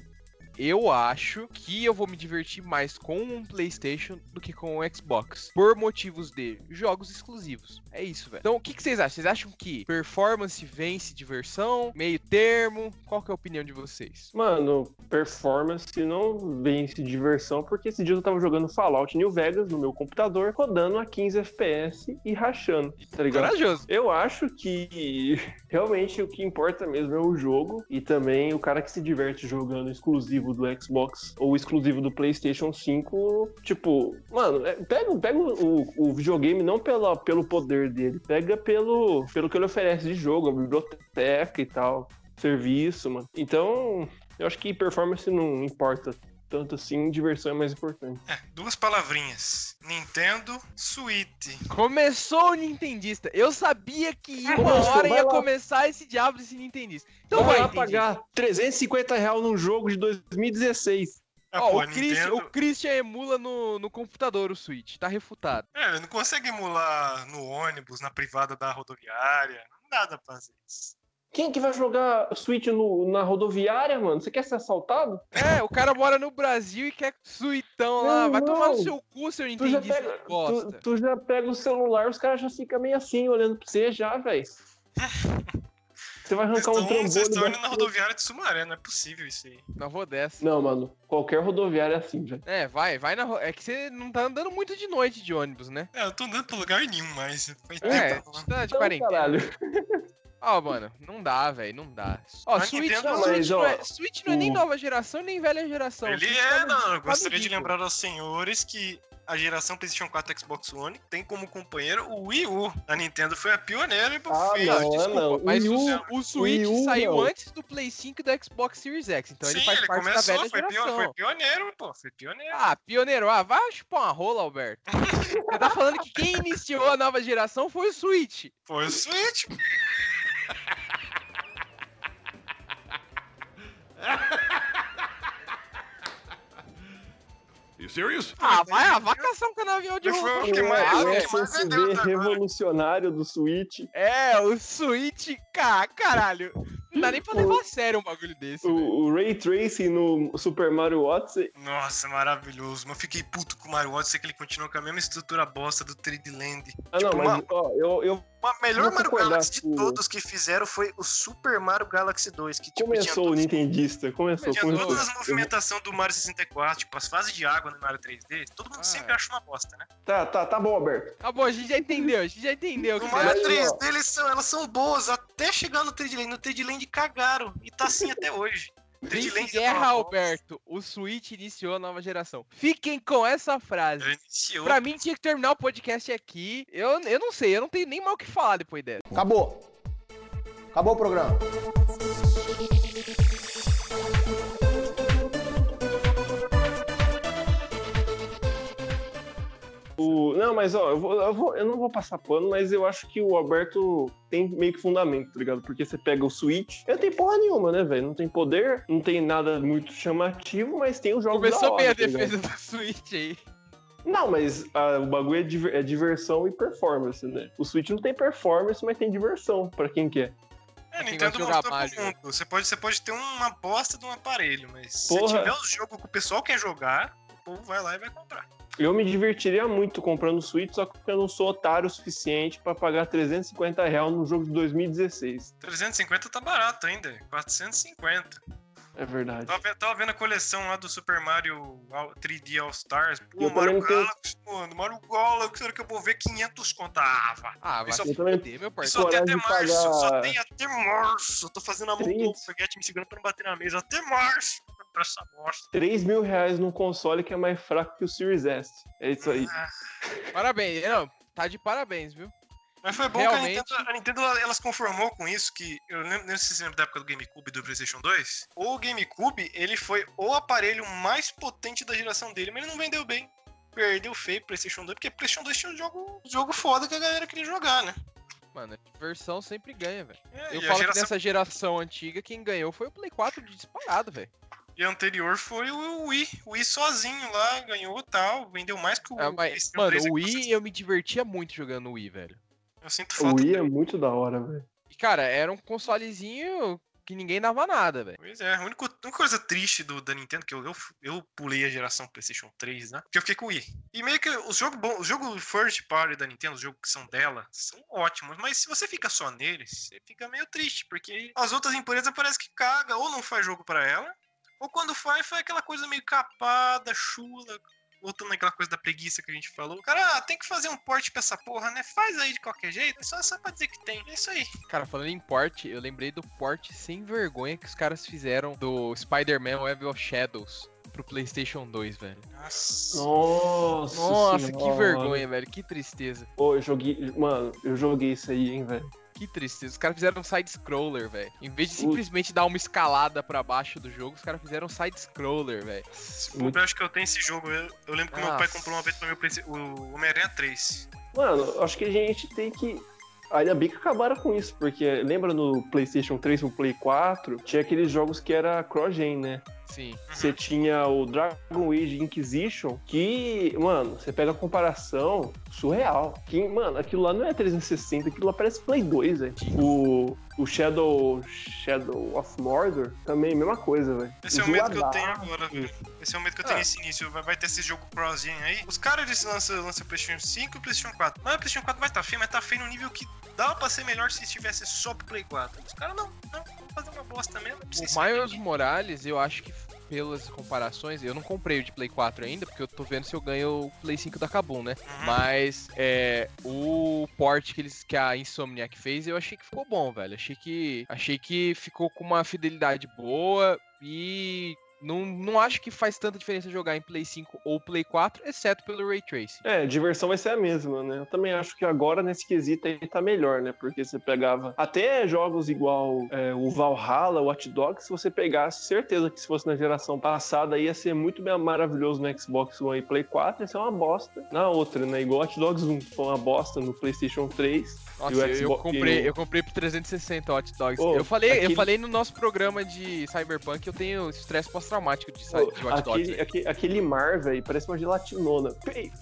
eu acho que eu vou me divertir mais com um PlayStation do que com o Xbox. Por motivos de jogos exclusivos. É isso, velho. Então, o que, que vocês acham? Vocês acham que performance vence diversão? Meio termo? Qual que é a opinião de vocês? Mano, performance não vence diversão, porque esse dia eu tava jogando Fallout New Vegas no meu computador, rodando a 15 FPS e rachando, tá ligado? Corajoso. Eu acho que realmente o que importa mesmo é o jogo e também o cara que se diverte jogando exclusivo do Xbox ou exclusivo do PlayStation 5. Tipo, mano, é- pega, pega o, o videogame não pela, pelo poder dele, pega pelo, pelo que ele oferece de jogo, a biblioteca e tal, serviço, mano. Então, eu acho que performance não importa tanto assim, diversão é mais importante. É, duas palavrinhas. Nintendo Switch. Começou o Nintendista. Eu sabia que uma Começou, hora ia lá. começar esse diabo desse Nintendista. Então Vai vai, lá pagar 350 reais num jogo de 2016. Ah, Ó, pô, o, Christian, Nintendo- o Christian emula no, no computador o Switch, tá refutado. É, não consegue emular no ônibus, na privada da rodoviária. Não dá pra fazer isso. Quem que vai jogar Switch no- na rodoviária, mano? Você quer ser assaltado? É, o cara mora no Brasil e quer suitão lá. Meu Vai tomar no seu cu, seu Tu já, Nintendista pega, de bosta. tu, tu já pega o celular, os caras já ficam meio assim, olhando pra você já, velho. Você vai Vocês arrancar um estão vocês trombone. estão indo na rodoviária de Sumaré, não é possível isso aí. Na rua dessa. Não, mano. Qualquer rodoviária é assim, velho. É, vai, vai na rua. É que você não tá andando muito de noite de ônibus, né? É, eu tô andando pra lugar nenhum mais. Faz É, tempo. tá de Então, quarentena. caralho. Ó, mano, não dá, velho, não dá. Ó, A Switch, Nintendo- Switch, Mas, não é, Switch não é nem nova geração, nem velha geração. Ele Switch é, tá no- não. Eu gostaria de lembrar aos senhores que a geração PlayStation 4 e Xbox One tem como companheiro o Wii U. A Nintendo foi a pioneira e Ah, não, Desculpa, não. mas o, U- o Switch Wii U, saiu não. antes do Play 5 e do Xbox Series X, então ele Sim, faz ele parte da começou, velha foi, geração. pio- foi pioneiro, pô. Foi pioneiro. Ah, pioneiro, ah, vai chupar uma rola, Alberto. Você tá falando que quem iniciou a nova geração foi o Switch. Foi o Switch. serious? Ah, vai, ah, vai caçar um canavial de Foi o que O mais- o que mais SSD vendeu até agora. revolucionário do Switch. É, o Switch, cara, caralho. Não dá nem pra levar a sério um bagulho desse. O, o Ray Tracing no Super Mario Odyssey. Nossa, maravilhoso. Mas eu fiquei puto com o Mario Odyssey que ele continua com a mesma estrutura bosta do 3D Land. Ah, não, Tipo, mas uma- ó, eu, eu O melhor Vou Mario Galaxy de todos que fizeram foi o Super Mario Galaxy 2, que tipo, começou o Nintendista. Começou, tinha começou. todas as movimentações do Mario 64, tipo, as fases de água no Mario 3D, todo mundo Ah, sempre é. acha uma bosta, né? Tá, tá, tá bom, Alberto. Tá bom, a gente já entendeu, a gente já entendeu. o No Mario acha. Mas, 3D, eles são, elas são boas até chegar no 3D Land. No 3D Land cagaram, e tá assim até hoje. O 3D Vince Land já Guerra. Alberto, o Switch iniciou a nova geração. Fiquem com essa frase. Iniciou. Pra mim tinha que terminar o podcast aqui. Eu, eu não sei, eu não tenho nem mal o que falar depois dessa. Acabou. Acabou o programa. O- Não, mas ó, eu, vou- eu vou- eu não vou passar pano, mas eu acho que o Alberto tem meio que fundamento, tá ligado? Porque você pega o Switch, ele não tem porra nenhuma, né, velho? Não tem poder, não tem nada muito chamativo, mas tem os jogos da Começou hora, bem a tá defesa do Switch aí. Não, mas ah, o bagulho é, diver- é diversão e performance, né? O Switch não tem performance, mas tem diversão, pra quem quer. É, Nintendo mostrou pro mundo. Você pode, você pode ter uma bosta de um aparelho, mas Porra. se tiver os jogos que o pessoal quer jogar, povo vai lá e vai comprar. Eu me divertiria muito comprando o Switch, só que eu não sou otário o suficiente pra pagar 350 reais num jogo de 2016. 350 tá barato ainda, 450. É verdade. Tava, tava vendo a coleção lá do Super Mario All- 3D All Stars. Pô, Eu Mario também tenho- Galaxy, mano. Mario Galaxy, hora que eu vou ver 500 contava. Ah, vai Só- também- meu parceiro. só tem até março, só pagar- tem até março. Eu tô fazendo a mão do foguete me segurando pra não bater na mesa. Até março. Pra essa bosta. 3 mil reais num console que é mais fraco que o Series S. É isso aí. Ah, Parabéns, não, tá de parabéns, viu? Mas foi bom Realmente. que a Nintendo, a Nintendo ela, ela se conformou com isso, que eu lembro, não sei se você lembra da época do GameCube e do PlayStation 2. O GameCube, ele foi o aparelho mais potente da geração dele, mas ele não vendeu bem. Perdeu feio pro PlayStation 2, porque o PlayStation 2 tinha um jogo, jogo foda que a galera queria jogar, né? Mano, a diversão sempre ganha, velho. É, Eu falo que geração, nessa geração antiga, quem ganhou foi o Play 4 de disparado, velho. E anterior foi o Wii. O Wii sozinho lá, ganhou tal, vendeu mais que o É, mas, mano, 3 o Wii eu me divertia muito jogando no Wii, velho. Eu sinto O falta Wii é muito da hora, velho. E, cara, era um consolezinho que ninguém dava nada, velho. Pois é, a única, a única coisa triste do, da Nintendo que eu, eu, eu pulei a geração PlayStation 3, né? Que eu fiquei com o Wii. E meio que os jogos bons, os jogos first party da Nintendo, os jogos que são dela, são ótimos. Mas se você fica só neles, você fica meio triste, porque as outras empresas parece que caga, ou não faz jogo pra ela, ou quando faz, faz aquela coisa meio capada, chula. Voltando naquela coisa da preguiça que a gente falou. Cara, ah, tem que fazer um port pra essa porra, né? Faz aí de qualquer jeito. É só, só pra dizer que tem. É isso aí. Cara, falando em port, eu lembrei do port sem vergonha que os caras fizeram do Spider-Man Web of Shadows pro PlayStation 2, velho. Nossa. Nossa, Nossa, que vergonha, velho. Que tristeza. Pô, eu joguei. Mano, eu joguei isso aí, hein, velho. Que tristeza. Os caras fizeram um side-scroller, velho. Em vez de simplesmente dar uma escalada pra baixo do jogo, os caras fizeram um side-scroller, velho. Eu acho que eu tenho esse jogo. Eu, eu lembro que meu pai Nossa. comprou uma vez pra meu PC, o Homem-Aranha 3. Mano, acho que a gente tem que. Ainda bem que acabaram com isso, porque lembra no PlayStation 3 e no Play 4, tinha aqueles jogos que era cross-gen, né? Sim. Você tinha o Dragon Age Inquisition, que, mano, você pega a comparação surreal. Que, mano, aquilo lá não é 360, aquilo lá parece Play 2, velho. O, o Shadow, Shadow of Mordor também, mesma coisa, velho. Esse é o medo que eu tenho agora, velho. Esse é o medo que eu tenho Ah. nesse início. Vai, vai ter esse jogo cross-gen aí. Os caras eles lançam, lançam PlayStation 5 e PlayStation 4. Mas o PlayStation 4 vai estar feio, mas tá feio no nível que dá pra ser melhor se estivesse só pro Play 4. Os caras não, não, vamos fazer uma bosta mesmo. O Miles. Morales, eu acho que pelas comparações, eu não comprei o de Play 4 ainda, porque eu tô vendo se eu ganho o Play 5 da Kabum, né? Uhum. Mas é, o port que, eles, que a Insomniac fez, eu achei que ficou bom, velho. Achei que, achei que ficou com uma fidelidade boa e não, não acho que faz tanta diferença jogar em Play 5 ou Play 4, exceto pelo Ray Tracing. É, diversão vai ser a mesma, né? Eu também acho que agora nesse quesito aí tá melhor, né? Porque você pegava até jogos igual é, o Valhalla, o Watch Dogs, se você pegasse, certeza que se fosse na geração passada ia ser muito bem maravilhoso no Xbox One e Play 4, ia ser uma bosta na outra, né? Igual Watch Dogs 1 foi uma bosta no PlayStation 3. Nossa, E o eu, eu comprei, eu comprei pro 360 Hot Dogs. Ô, eu falei, eu aquele- falei no nosso programa de Cyberpunk, eu tenho estresse pós pós-traumático de, de Watch Dogs. aquele, aquele, aquele mar, velho, parece uma gelatinona. Pei,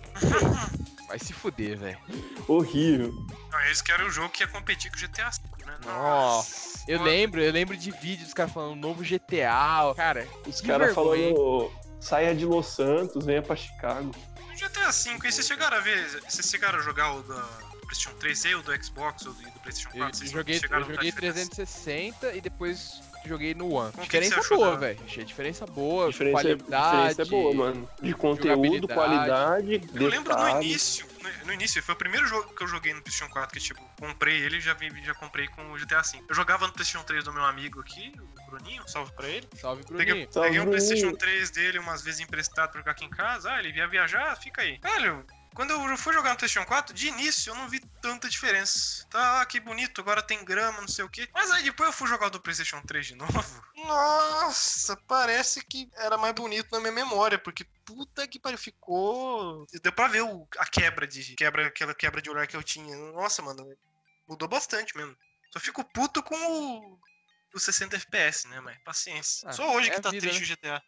Vai se fuder, velho. Horrível. Não, eles querem o jogo que ia competir com o GTA V, né? Nossa. Eu lembro, eu lembro de vídeos dos caras falando novo GTA. Cara, Os que caras falando, saia de Los Santos, venha pra Chicago. O GTA V, aí vocês chegaram a ver, vocês chegaram a jogar o da PlayStation 3 e o do Xbox ou do, do PlayStation 4? Eu Vocês joguei, eu joguei a diferença? 360 e depois joguei no One. Que diferença achou boa, velho. Achei diferença boa, Diferença, qualidade. diferença é boa, mano. De conteúdo, qualidade, Eu lembro no detalhe. início, no, no início, foi o primeiro jogo que eu joguei no PlayStation 4, que tipo, comprei ele e já, vi- já comprei com o GTA V. Eu jogava no PlayStation 3 do meu amigo aqui, o Bruninho, salve pra ele. Salve, Peguei, Bruninho. Salve, peguei um. PlayStation 3 dele umas vezes emprestado pra jogar aqui em casa. Ah, ele ia viajar, fica aí. Velho, quando eu fui jogar no PlayStation 4, de início eu não vi tanta diferença. Tá, ah, que bonito, agora tem grama, não sei o que. Mas aí depois eu fui jogar o do PlayStation 3 de novo. Nossa, parece que era mais bonito na minha memória, porque puta que pariu, ficou. Deu pra ver o- a quebra de. Quebra, aquela quebra de olhar que eu tinha. Nossa, mano, mudou bastante mesmo. Só fico puto com o. O 60 FPS, né, mas paciência. Ah, Só hoje é que tá vida, triste o GTA.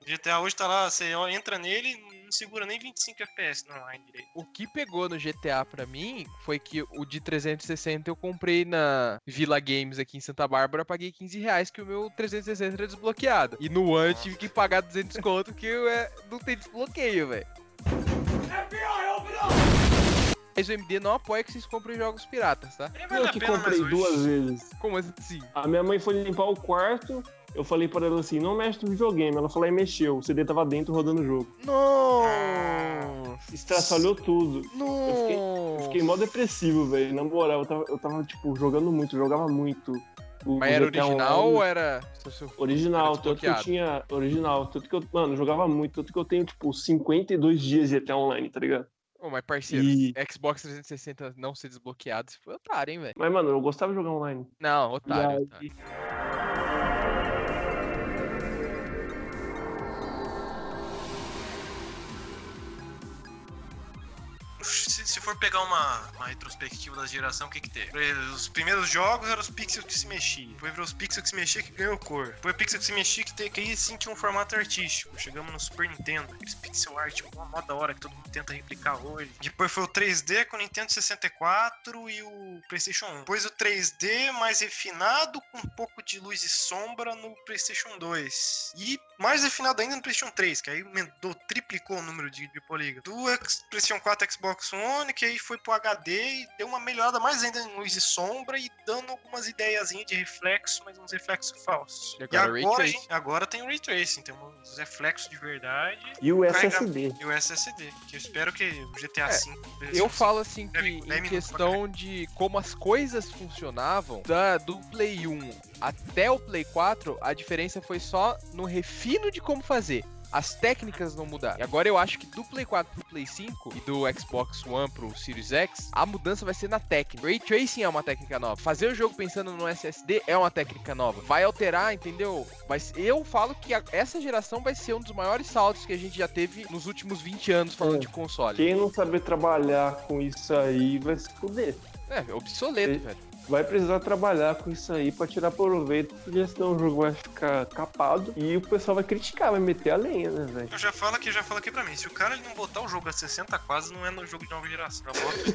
O GTA hoje tá lá, você entra nele não segura nem 25 FPS no online direito. O que pegou no GTA pra mim foi que o de 360 eu comprei na Vila Games aqui em Santa Bárbara, paguei 15 reais que o meu 360 era desbloqueado. E no One eu tive que pagar 200 conto que eu, é, não tem desbloqueio, velho. Mas o MD não apoia que vocês comprem jogos piratas, tá? Vale Eu que comprei duas vezes. Como assim? A minha mãe foi limpar o quarto, eu falei pra ela assim, não mexe no videogame. Ela falou e mexeu, o CD tava dentro rodando o jogo. Nossa! Estraçalhou tudo. Nossa! Eu fiquei mó depressivo, velho. Na moral, eu tava, eu tava, tipo, jogando muito, jogava muito. O- Mas o era original Online. ou era. Original, Era tanto que eu tinha. Original, tanto que eu. Mano, eu jogava muito, tanto que eu tenho, tipo, 52 dias de GTA Online, tá ligado? Ô, mas parceiro, E- Xbox 360 não ser desbloqueado, você foi otário, hein, velho? Mas, mano, eu gostava de jogar online. Não, otário, aí- otário. Se, se for pegar uma, uma retrospectiva da geração, o que que teve? Os primeiros jogos eram os pixels que se mexiam. Virou os pixels que se mexiam que ganhou cor. Depois o pixel que se mexia que, te, que aí sim tinha um formato artístico. Chegamos no Super Nintendo, aqueles pixel art, uma moda hora que todo mundo tenta replicar hoje. Depois foi o 3D com o Nintendo 64 e o PlayStation 1. Depois o 3D mais refinado com um pouco de luz e sombra no PlayStation 2. E mais refinado ainda no PlayStation 3, que aí aumentou, triplicou o número de, de polígonos. Do PlayStation 4 Xbox One, que aí foi pro HD e deu uma melhorada mais ainda em luz e sombra e dando algumas ideiazinhas de reflexo, mas uns reflexos falsos. E E agora Ray agora, gente, agora tem o Ray Tracing, tem uns reflexos de verdade E o SSD. e o SSD, que eu espero que o GTA É, V... Eu falo assim que em questão de como as coisas funcionavam, da, do Play 1 até o Play 4, a diferença foi só no refino de como fazer. As técnicas não mudaram. E agora eu acho que do Play 4 pro Play 5 e do Xbox One pro Series X, a mudança vai ser na técnica. Ray Tracing é uma técnica nova. Fazer o jogo pensando no SSD é uma técnica nova. Vai alterar, entendeu? Mas eu falo que a- essa geração vai ser um dos maiores saltos que a gente já teve nos últimos 20 anos falando É. de console. Quem não saber trabalhar com isso aí vai se fuder. É, obsoleto, E- velho. Vai precisar trabalhar com isso aí pra tirar proveito, porque senão o jogo vai ficar capado e o pessoal vai criticar, vai meter a lenha, né, velho? Eu já falo aqui, já falo aqui pra mim. Se o cara ele não botar o jogo a 60 quase, não é no jogo de nova geração.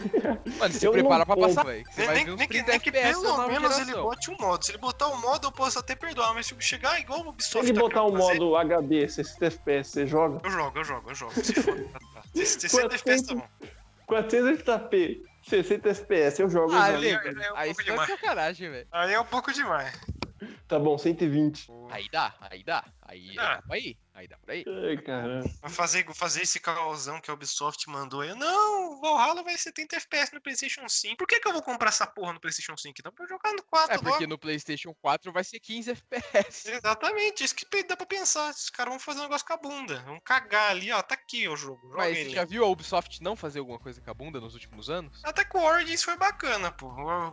Mano, se Eu prepara pra passar, velho. que Você nem, nem- nem que, 30 nem que pelo menos ele bote um modo. Se ele botar o modo, eu posso até perdoar. Mas se chegar igual o Se Ubisoft ele tá botar o querendo fazer, modo HD, 60 FPS, você joga? Eu jogo, eu jogo, eu jogo. Se for, tá, tá. 60 FPS tá bom. 480p, 60 FPS, eu jogo. Ah, jogo. lembra? é um Aí pouco é demais. sacanagem, velho. Aí é um pouco demais. Tá bom, 120. Aí dá, aí dá. Aí Ah. dá pra ir. Aí dá pra ir. Ai, caramba. Fazer, vou fazer esse causão que a Ubisoft mandou aí. Não, o Valhalla vai 70 FPS no PlayStation 5. Por que, que eu vou comprar essa porra no PlayStation 5? Então pra eu jogar no 4 É, porque logo. no PlayStation 4 vai ser 15 FPS. Exatamente, isso que dá pra pensar. Os caras vão fazer um negócio com a bunda. Vão cagar ali, ó. Tá aqui o jogo. Joga Mas ele. você já viu a Ubisoft não fazer alguma coisa com a bunda nos últimos anos? Até que o Origins foi bacana, pô.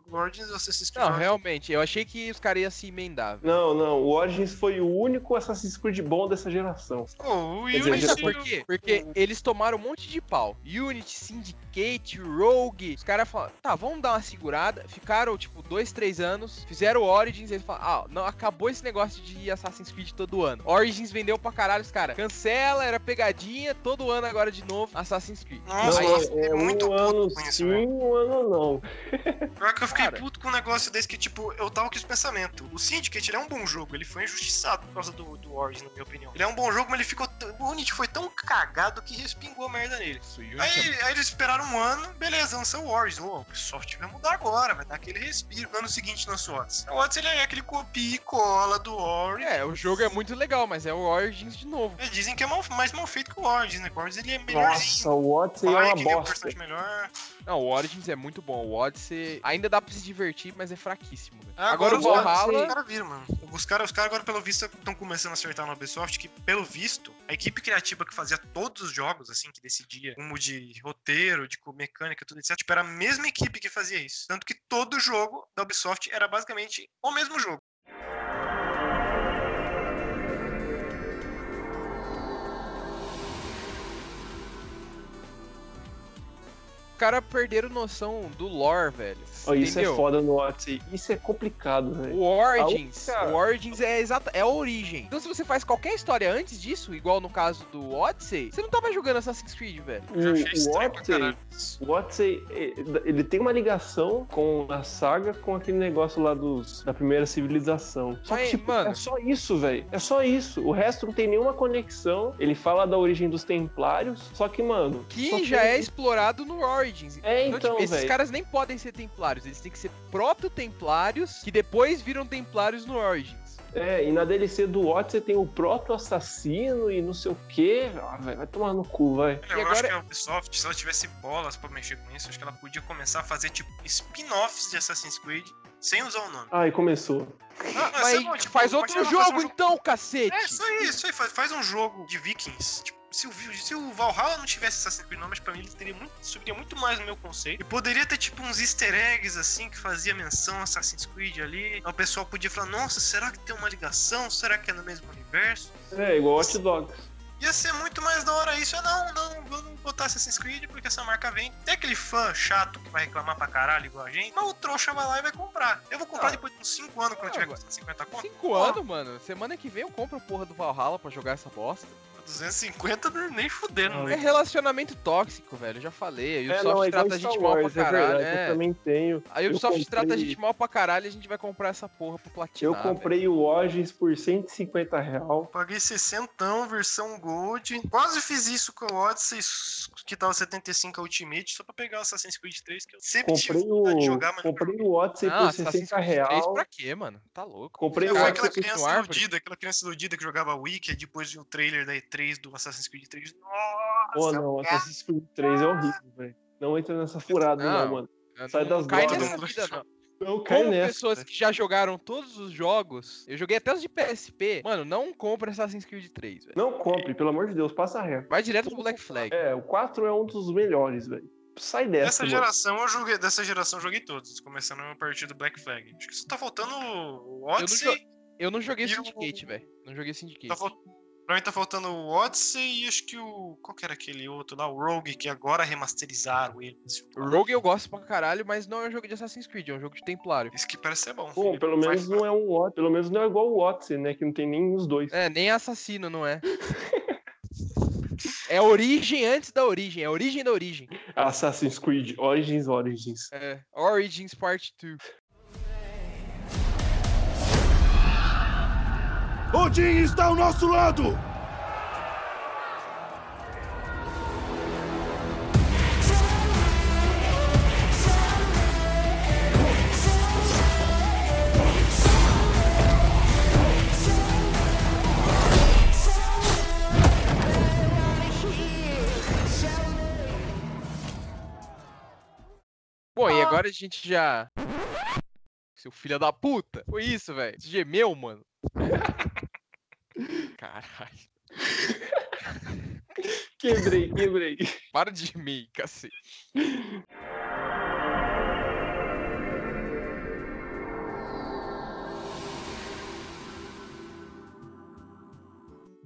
O Origins você assistiu. Não, realmente. Eu achei que os caras iam se emendar. velho. Não, não, o Origins foi o único Assassin's Creed bom dessa geração. Geração. Oh, o Quer dizer, por quê? Porque eles tomaram um monte de pau. Unity, Syndicate, Rogue. Os caras falaram, tá, vamos dar uma segurada. Ficaram, tipo, dois, três anos. Fizeram o Origins. Eles falaram, ah, não, acabou esse negócio de Assassin's Creed todo ano. Origins vendeu pra caralho os caras. Cancela, era pegadinha. Todo ano agora de novo, Assassin's Creed. Nossa, é, é muito um puto ano com isso, sim, velho. um ano não. Pior que eu fiquei Cara. puto com um negócio desse que, tipo, eu tava com esse pensamento. O Syndicate, ele é um bom jogo, ele foi injustiçado por causa do, do Origin, na minha opinião. Ele é um bom jogo, mas ele ficou. t- O Unity foi tão cagado que respingou a merda nele. Isso, Unity é Aí, aí eles esperaram um ano, beleza, lançou o Origin. Ô, o Ubisoft vai mudar agora, vai dar aquele respiro. No ano seguinte lançou o Odyssey. O Odyssey ele é aquele copia e cola do Origin. É, o jogo é muito legal, mas é o Origins de novo. É, dizem que é mal- mais mal feito que o Origin, né? O Origin ele é melhorzinho. Nossa, o Odyssey é uma é um bosta. personagem melhor. Não, o Origins é muito bom. O Odyssey ainda dá pra se divertir, mas é fraquíssimo. velho. Ah, Agora, o os caras- Valhalla. Os caras viram, mano. Os caras, os caras agora, pelo visto, estão começando a acertar no Ubisoft, que, pelo visto, a equipe criativa que fazia todos os jogos, assim, que decidia rumo de roteiro, de mecânica, tudo etc, tipo, era a mesma equipe que fazia isso. Tanto que todo jogo da Ubisoft era basicamente o mesmo jogo. Caras perderam noção do lore, velho. Ó, isso entendeu? é foda no Odyssey. Isso é complicado, velho. O Origins, única- o Origins é exata, é a origem. Então se você faz qualquer história antes disso, igual no caso do Odyssey, você não tava jogando Assassin's Creed, velho. Eu já achei O, o estranho pra Odyssey, o Odyssey, eh, ele tem uma ligação com a saga, com aquele negócio lá dos, da primeira civilização. Só Mas, que, tipo, mano- é só isso, velho. É só isso. O resto não tem nenhuma conexão. Ele fala da origem dos templários, só que, mano... Que já tem- é explorado no Origins. É, então, tipo, esses caras nem podem ser templários, eles têm que ser proto-templários, que depois viram templários no Origins. É, e na DLC do Odyssey tem o proto-assassino e não sei o quê. Ah, velho, vai tomar no cu, vai. Eu E acho agora- que a Ubisoft, se ela tivesse bolas pra mexer com isso, acho que ela podia começar a fazer, tipo, spin-offs de Assassin's Creed sem usar o nome. Ah, e começou. Ah, Mas é bom, tipo, faz mas outro jogo um então, cacete! É, isso aí, isso aí. Faz, faz um jogo de Vikings. Tipo, se o, se o Valhalla não tivesse Assassin's Creed não, mas pra mim ele teria muito, subiria muito mais no meu conceito. E poderia ter, tipo, uns easter eggs, assim, que fazia menção a Assassin's Creed ali. O pessoal podia falar, nossa, será que tem uma ligação? Será que é no mesmo universo? É, igual Hot Dogs. Ia ser muito mais da hora isso. É, não, não, vamos botar Assassin's Creed porque essa marca vem. Tem aquele fã chato que vai reclamar pra caralho igual a gente, mas o trouxa vai lá e vai comprar. Eu vou comprar Ah. depois de uns 5 anos quando Ah, tiver mas- custando 50 conto. Cinco anos, mano. Semana que vem eu compro a porra do Valhalla pra jogar essa bosta. 250 nem fudendo, É né? relacionamento tóxico, velho. Eu já falei. A É, Ubisoft não, é igual trata a gente mal Wars, pra é caralho. verdade. Eu é. também tenho. A Ubisoft trata a comprei- gente mal pra caralho e a gente vai comprar essa porra pra platinar. Eu comprei o Origins por 150 real. Paguei 60, versão Gold. Quase fiz isso com o Odyssey, que tava 75 a Ultimate, só pra pegar o Assassin's Creed 3, que eu sempre tive Comprei vontade de o, jogar, mas comprei o Odyssey Ah, por Assassin's 60 Creed 3 real. pra quê, mano? Tá louco. Comprei o Cara, aquela Odyssey criança iludida, aquela criança iludida que jogava Wiki depois de um trailer da E3 do Assassin's Creed 3. Pô, Nossa, não, Assassin's Creed 3 é horrível, velho. Não entra nessa furada, não, Não, mano. Eu Sai não das cai drogas. nessa vida, não. Não cai Como nessa. pessoas que já jogaram todos os jogos, eu joguei até os de PSP, mano, não compra Assassin's Creed 3, velho. Não compre, pelo amor de Deus, passa reto. Vai direto pro Black Flag. É, o 4 é um dos melhores, velho. Sai dessa, Dessa mano. geração eu joguei, dessa geração eu joguei todos, começando a partir do Black Flag. Acho que só tá faltando o Odyssey. Eu não joguei E o- Syndicate, velho. Não joguei Syndicate. Tá fal- Pra mim tá faltando o Odyssey e acho que o. Qual que era aquele outro lá? O Rogue, que agora remasterizaram ele. O Rogue eu gosto pra caralho, mas não é um jogo de Assassin's Creed, é um jogo de Templário. Isso que parece ser bom. Bom, pelo menos não é um Odyssey. Pelo menos não é igual o Odyssey, né? Que não tem nem os dois. É, nem assassino, não é? É a origem antes da origem, é a origem da origem. Assassin's Creed Origins Origins. É, Origins Part 2. Odin está ao nosso lado! Bom, e agora a gente já. Seu filho da puta! Foi isso, velho. Você gemeu, mano. Caralho. Quebrei, quebrei. Para de gemer, cacete.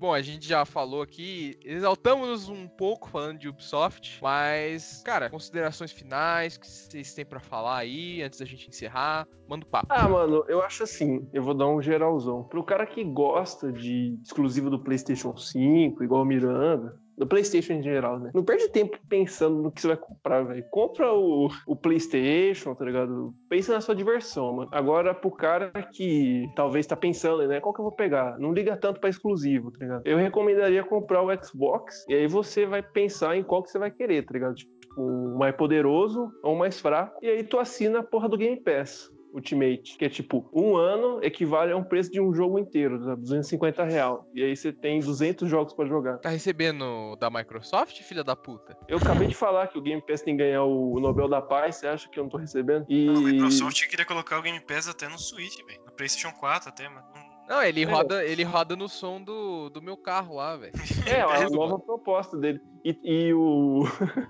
Bom, a gente já falou aqui, exaltamos um pouco falando de Ubisoft, mas, cara, considerações finais que vocês têm pra falar aí antes da gente encerrar, manda o papo. Ah, mano, eu acho assim, eu vou dar um geralzão. Pro cara que gosta de exclusivo do PlayStation 5, igual o Miranda, do PlayStation em geral, né? Não perde tempo pensando no que você vai comprar, velho. Compra o, o PlayStation, tá ligado? Pensa na sua diversão, mano. Agora, pro cara que talvez tá pensando, né? Qual que eu vou pegar? Não liga tanto pra exclusivo, tá ligado? Eu recomendaria comprar o Xbox e aí você vai pensar em qual que você vai querer, tá ligado? Tipo, o mais poderoso ou o mais fraco. E aí tu assina a porra do Game Pass. Ultimate, que é tipo, um ano equivale a um preço de um jogo inteiro, tá? 250 real. E aí você tem 200 jogos pra jogar. Tá recebendo da Microsoft, filha da puta? Eu acabei de falar que o Game Pass tem que ganhar o Nobel da Paz, você acha que eu não tô recebendo? E... A Microsoft queria colocar o Game Pass até no Switch, velho. No PlayStation 4 até, mas não. Não, ele É. roda, ele roda no som do, do meu carro lá, velho. É, a nova proposta dele. E, e o.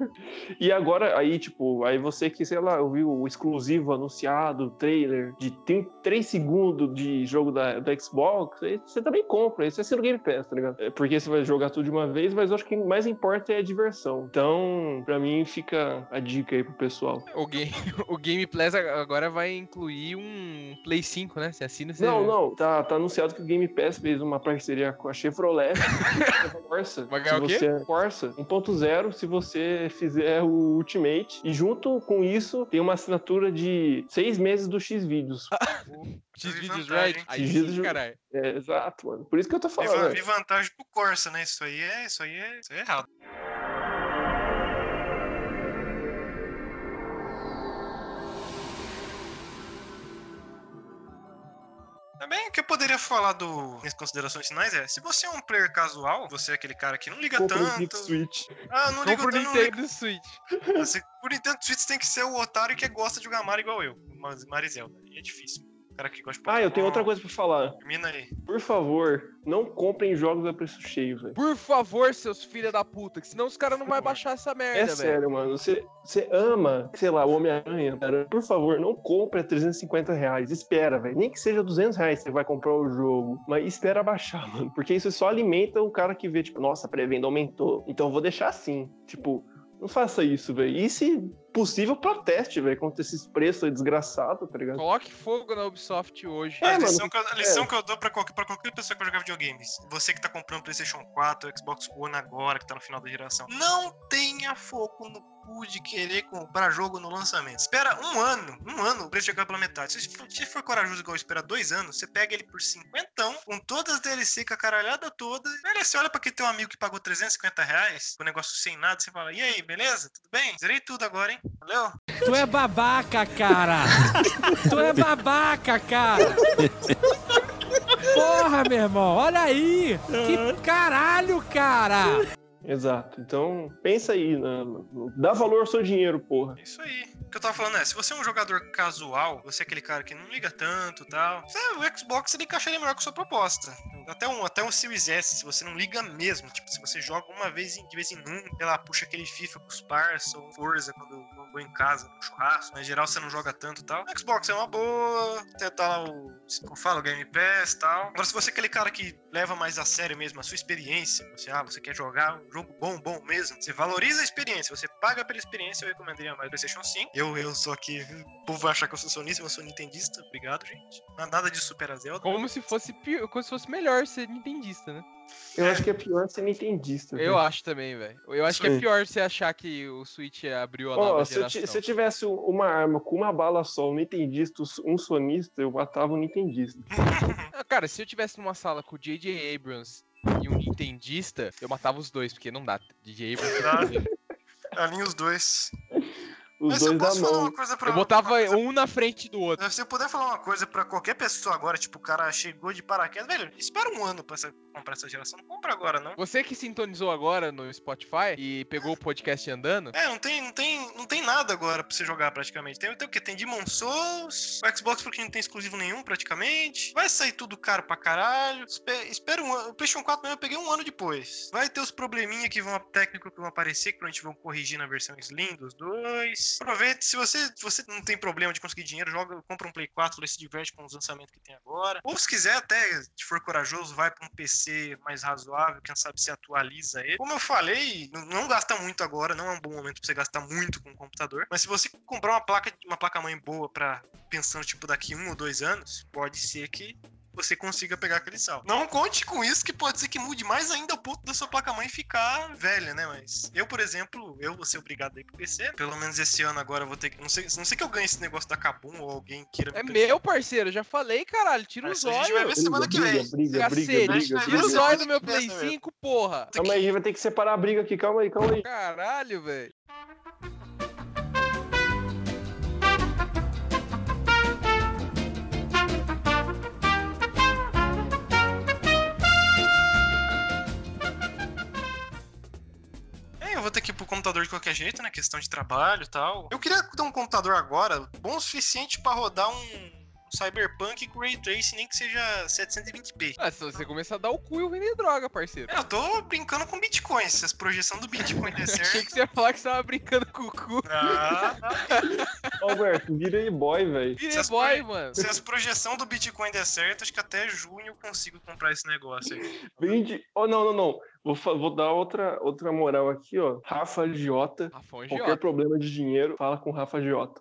e agora, aí, tipo, aí você que, sei lá, ouviu o exclusivo anunciado, trailer de 3 segundos de jogo da, da Xbox, aí você também compra. Isso é ser o Game Pass, tá ligado? É porque você vai jogar tudo de uma vez, mas eu acho que o que mais importa é a diversão. Então, pra mim, fica a dica aí pro pessoal. O Game, o Game Pass agora vai incluir um Play 5, né? Você assina, você... Não, não, tá, tá anunciado que o Game Pass fez uma parceria com a Chevrolet. Corsa. Vai ganhar o quê? Corsa 1.0 se você fizer o Ultimate. E junto com isso, tem uma assinatura de seis meses do X-Vídeos. X-Videos vantagem. Right? Sim, caralho. É, exato, mano. Por isso que eu tô falando. va- né? vi vantagem pro Corsa, né? Isso aí é, isso aí é, isso aí é errado. Também o que eu poderia falar do minhas considerações finais é, se você é um player casual, você é aquele cara que não liga Compra o tanto. Nintendo Switch. Ah, não liga tanto, não liga Nintendo Switch. Você, por Nintendo Switch tem que ser o otário que gosta de jogar Mario igual eu. Mas Marizelda. E é difícil. Cara que gosta de Ah, eu tenho Pokémon, outra coisa pra falar. Termina aí. Por favor, não comprem jogos a preço cheio, velho. Por favor, seus filha da puta, que senão os caras não vão baixar essa É merda, velho. sério, mano. Você, você ama, sei lá, o Homem-Aranha, cara. Por favor, não compre a 350 reais. Espera, velho. Nem que seja 200 reais você vai comprar o jogo. Mas espera baixar, mano. Porque isso só alimenta o cara que vê, tipo, nossa, a pré-venda aumentou. Então eu vou deixar assim. Tipo, não faça isso, velho. E se possível, proteste, velho, contra esses preços aí desgraçados, tá ligado? Coloque fogo na Ubisoft hoje. É, a mano, lição, que, eu, a lição é. que eu dou pra qualquer, pra qualquer pessoa que vai jogar videogames, você que tá comprando PlayStation 4, Xbox One agora, que tá no final da geração, não tenha foco no cu de querer comprar jogo no lançamento. Espera um ano, um ano, o preço chegar pela metade. Se for, se for corajoso igual esperar dois anos, você pega ele por cinquentão, com todas as DLC, com a caralhada toda. Aí você olha pra aquele teu amigo que pagou 350 reais, o negócio sem nada, você fala, e aí, beleza? Tudo bem? Zerei tudo agora, hein? Valeu? Tu é babaca, cara! tu é babaca, cara! Porra, meu irmão, olha aí! Que caralho, cara! Exato. Então, pensa aí, né? Dá valor ao seu dinheiro, porra. Isso aí. O que eu tava falando é, se você é um jogador casual, você é aquele cara que não liga tanto e tal, você, o Xbox ele encaixaria melhor com a sua proposta. Até um, até um Series S, se você não liga mesmo, tipo, se você joga uma vez em, de vez em nunca, sei lá, puxa aquele FIFA com os parça ou Forza quando em casa, no churrasco, mas em geral você não joga tanto e tal. Xbox é uma boa, tentar lá o, como fala, o Game Pass e tal. Agora, se você é aquele cara que leva mais a sério mesmo a sua experiência, você, ah, você quer jogar um jogo bom, bom mesmo, você valoriza a experiência, você paga pela experiência, eu recomendaria mais PlayStation 5. Eu, eu sou aqui, o povo vai achar que eu sou sonista, eu sou nintendista, obrigado, gente. Nada de Super Zelda. Como se fosse pior, como se fosse melhor ser nintendista, né? Eu acho que é pior ser nintendista. Eu velho. acho também, velho. Eu acho que é Sim. pior você achar que o Switch abriu a nova se, eu, se eu tivesse uma arma com uma bala só, um nintendista, um sonista, eu matava um nintendista. Ah, Cara, se eu tivesse numa sala com o J.J. Abrams e um nintendista, eu matava os dois, porque não dá. J.J. Abrams. Alinha os dois. Os Mas eu dois da posso falar mão. uma coisa pra Eu botava coisa- um na frente do outro. Se eu puder falar uma coisa pra qualquer pessoa agora, tipo, o cara chegou de paraquedas, velho, espera um ano pra essa- comprar essa geração. Não compra agora, não. Você que sintonizou agora no Spotify e pegou o podcast andando, É, não tem, não tem, não tem nada agora pra você jogar praticamente. Tem, tem o quê? Tem Demon Souls, o Xbox porque não tem exclusivo nenhum praticamente. Vai sair tudo caro pra caralho. Espe- Espera um ano. O PlayStation 4 mesmo eu peguei um ano depois. Vai ter os probleminha que vão técnico que vão aparecer, que provavelmente vão corrigir na versão Slim dos dois. Aproveite. Se você, você não tem problema de conseguir dinheiro, joga, compra um Play 4 e se diverte com os lançamentos que tem agora. Ou se quiser, até, se for corajoso, vai pra um PC mais razoável, quem sabe se atualiza ele. Como eu falei, não, gasta muito agora, não é um bom momento pra você gastar muito com o computador. Mas se você comprar uma placa, uma placa-mãe boa pra pensando, tipo, daqui um ou dois anos, pode ser que você consiga pegar aquele sal. Não conte com isso, que pode ser que mude mais ainda o ponto da sua placa-mãe ficar velha, né? Mas eu, por exemplo, eu vou ser obrigado a ir pro PC. Pelo menos esse ano agora eu vou ter que. Não sei, não sei que eu ganhe esse negócio da Kabum ou alguém queira. É meu, parceiro, já falei, caralho. Tira os Mas a gente vai ver olhos. semana que vem. briga, briga, tira os olhos do meu Essa Play mesmo. 5, porra. Calma aí, a gente vai ter que separar a briga aqui. Calma aí, calma aí. Caralho, velho. Ir pro computador de qualquer jeito, né? Questão de trabalho e tal. Eu queria ter um computador agora bom o suficiente pra rodar um Cyberpunk com Ray Tracing, nem que seja 720p. Ah, se você começar a dar o cu, eu vender droga, parceiro. É, eu tô brincando com Bitcoin. Se as projeções do Bitcoin der Achei certo. que você ia falar que você tava brincando com o cu. Ah, Alberto, vira aí boy, velho. Virei boy, proje- mano. se as projeções do Bitcoin der certo, acho que até junho eu consigo comprar esse negócio aí. Vende. Oh, não, não, não. Vou, vou dar outra, outra moral aqui, ó. Rafa Giota. Qualquer Giota. problema de dinheiro, fala com o Rafa Giota.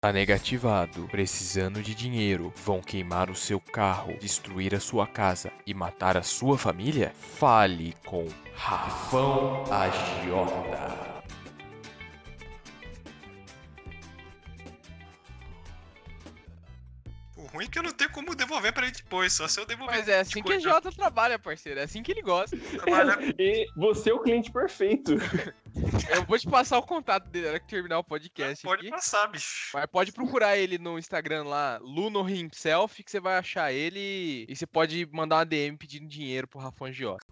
Tá negativado. Precisando de dinheiro. Vão queimar o seu carro, destruir a sua casa e matar a sua família? Fale com Rafão Agiota. Ruim que eu não tenho como devolver pra ele depois, só se eu devolver. Mas é assim que a Jota trabalha, parceiro. É assim que ele gosta. Trabalhar E você é o cliente perfeito. Eu vou te passar o contato dele na hora que terminar o podcast Pode aqui. passar, bicho. Mas pode procurar ele no Instagram lá, Luno Himself, que você vai achar ele e você pode mandar uma DM pedindo dinheiro pro Rafão Giota.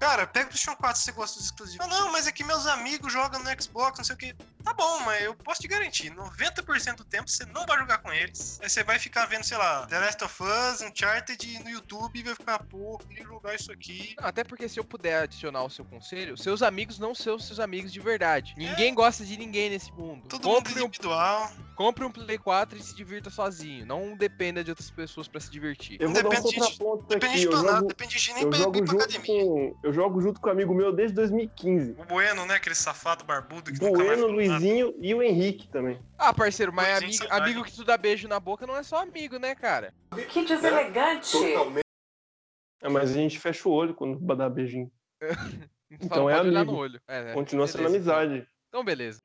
Cara, pega o PlayStation 4 se você gosta dos exclusivos. Ah, não, mas é que meus amigos jogam no Xbox, não sei o que. Tá bom, mas eu posso te garantir, 90% do tempo você não vai jogar com eles. Aí você vai ficar vendo, sei lá, The Last of Us, Uncharted no YouTube e vai ficar, pô, queria jogar isso aqui. Até porque se eu puder adicionar o seu conselho, seus amigos não são seus amigos de verdade. Ninguém gosta de ninguém nesse mundo. Todo mundo compre, um, individual. compre um Play 4 e se divirta sozinho. Não dependa de outras pessoas pra se divertir. Eu dar um depende de- Depende de Eu nada, depende de nem eu pra jogo pra academia. com. Eu jogo junto com um amigo meu desde 2015. O Bueno, né? Aquele safado barbudo que Bueno, nada. Luizinho e o Henrique também. Ah, parceiro, mas amigo, amigo que tu dá beijo na boca não é só amigo, né, cara? Que deselegante. É, mas a gente fecha o olho quando dá beijinho. Então, Então é amigo. no olho. É, né? Continua sendo Beleza, então. amizade. Então, beleza.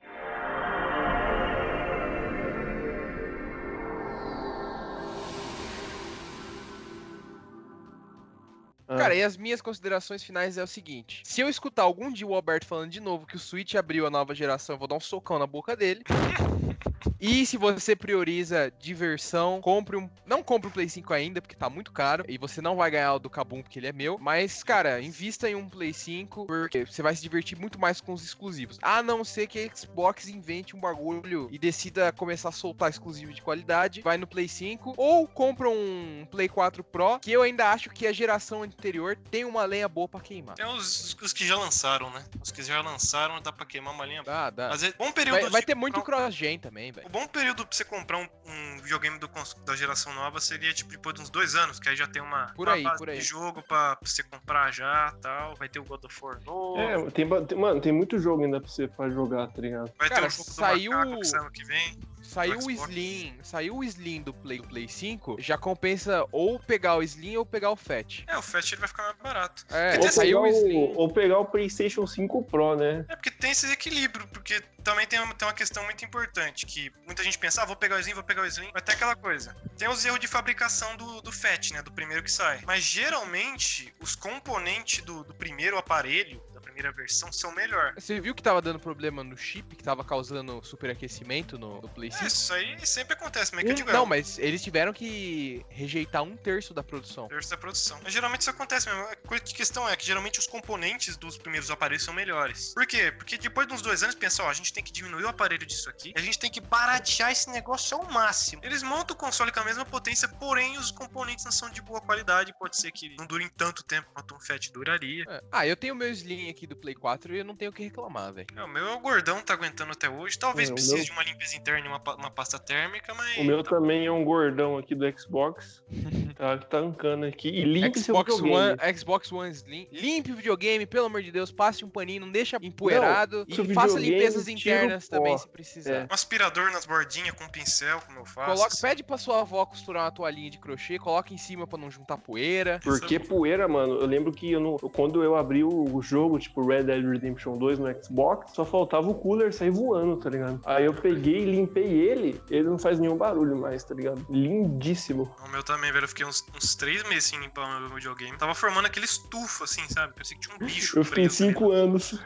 Cara, e as minhas considerações finais é o seguinte: se eu escutar algum dia o Alberto falando de novo que o Switch abriu a nova geração, eu vou dar um socão na boca dele. E se você prioriza diversão, compre um. Não compre o Play 5 ainda, porque tá muito caro. E você não vai ganhar o do Kabum, porque ele é meu. Mas, cara, invista em um Play 5, porque você vai se divertir muito mais com os exclusivos. A não ser que a Xbox invente um bagulho e decida começar a soltar exclusivo de qualidade. Vai no Play 5. Ou compra um Play 4 Pro, que eu ainda acho que a geração anterior tem uma lenha boa pra queimar. Tem os, os que já lançaram, né? Os que já lançaram dá pra queimar uma linha. Dá, dá. Às vezes, bom período Vai, vai ter muito comprar um- cross-gen também, velho. O bom período pra você comprar um, um videogame do da geração nova seria, tipo, depois de uns dois anos, que aí já tem uma, Por uma aí, base por aí. de jogo pra, pra você comprar já tal. Vai ter o God of War novo. É, tem, tem- mano, tem muito jogo ainda pra você pra jogar, tá ligado? vai cara, ter o jogo saiu- do macaco que sai ano que vem. Saiu o. Slim, saiu o Slim do Play, do Play 5, já compensa ou pegar o Slim ou pegar o Fat. É, o Fat ele vai ficar mais barato. É, Ou tem, saiu pegar, o Slim. o, ou pegar o PlayStation 5 Pro, né? é porque tem esse equilíbrio, porque também tem uma, tem uma questão muito importante, que muita gente pensa, ah, vou pegar o Slim, vou pegar o Slim, vai ter aquela coisa. Tem os erros de fabricação do, do Fat, né, do primeiro que sai. Mas geralmente, os componentes do, do primeiro aparelho, primeira versão ser o melhor. Você viu que tava dando problema no chip, que tava causando superaquecimão no, no Play 5? É, isso aí sempre acontece, mas é que eu digo, Não, é mas eles tiveram que rejeitar um terço da produção. o terço da produção. Mas geralmente isso acontece mesmo. A questão é que geralmente os componentes dos primeiros aparelhos são melhores. Por quê? Porque depois de uns dois anos, pensa, ó, a gente tem que diminuir o aparelho disso aqui, a gente tem que baratear esse negócio ao máximo. Eles montam o console com a mesma potência, porém os componentes não são de boa qualidade, pode ser que não durem tanto tempo quanto um Fat duraria. É. Ah, eu tenho meu Slim aqui do Play 4 e eu não tenho o que reclamar, velho. O meu é o gordão, tá aguentando até hoje. Talvez É, precise meu- de uma limpeza interna e uma, uma pasta térmica, mas. O meu também é um gordão aqui do Xbox. Tá tancando aqui. E limpe Xbox videogame. One, Xbox One Slim. Limpe o videogame, pelo amor de Deus, passe um paninho, não deixa empoeirado. Não, e faça limpezas internas também, se precisar. É. Um aspirador nas bordinhas com pincel, como eu faço. Coloca, assim. pede pra sua avó costurar uma toalhinha de crochê, coloca em cima pra não juntar poeira. Porque poeira, mano, eu lembro que eu não- quando eu abri o, o jogo, tipo Red Dead Redemption 2 no Xbox, só faltava o cooler sair voando, tá ligado? Aí eu peguei e limpei ele, ele não faz nenhum barulho mais, tá ligado? Lindíssimo. O meu também, velho. Eu fiquei uns, uns três meses sem limpar o meu videogame. Tava formando aquele estufo, assim, sabe? Parecia que tinha um bicho Eu fiquei preso. cinco anos.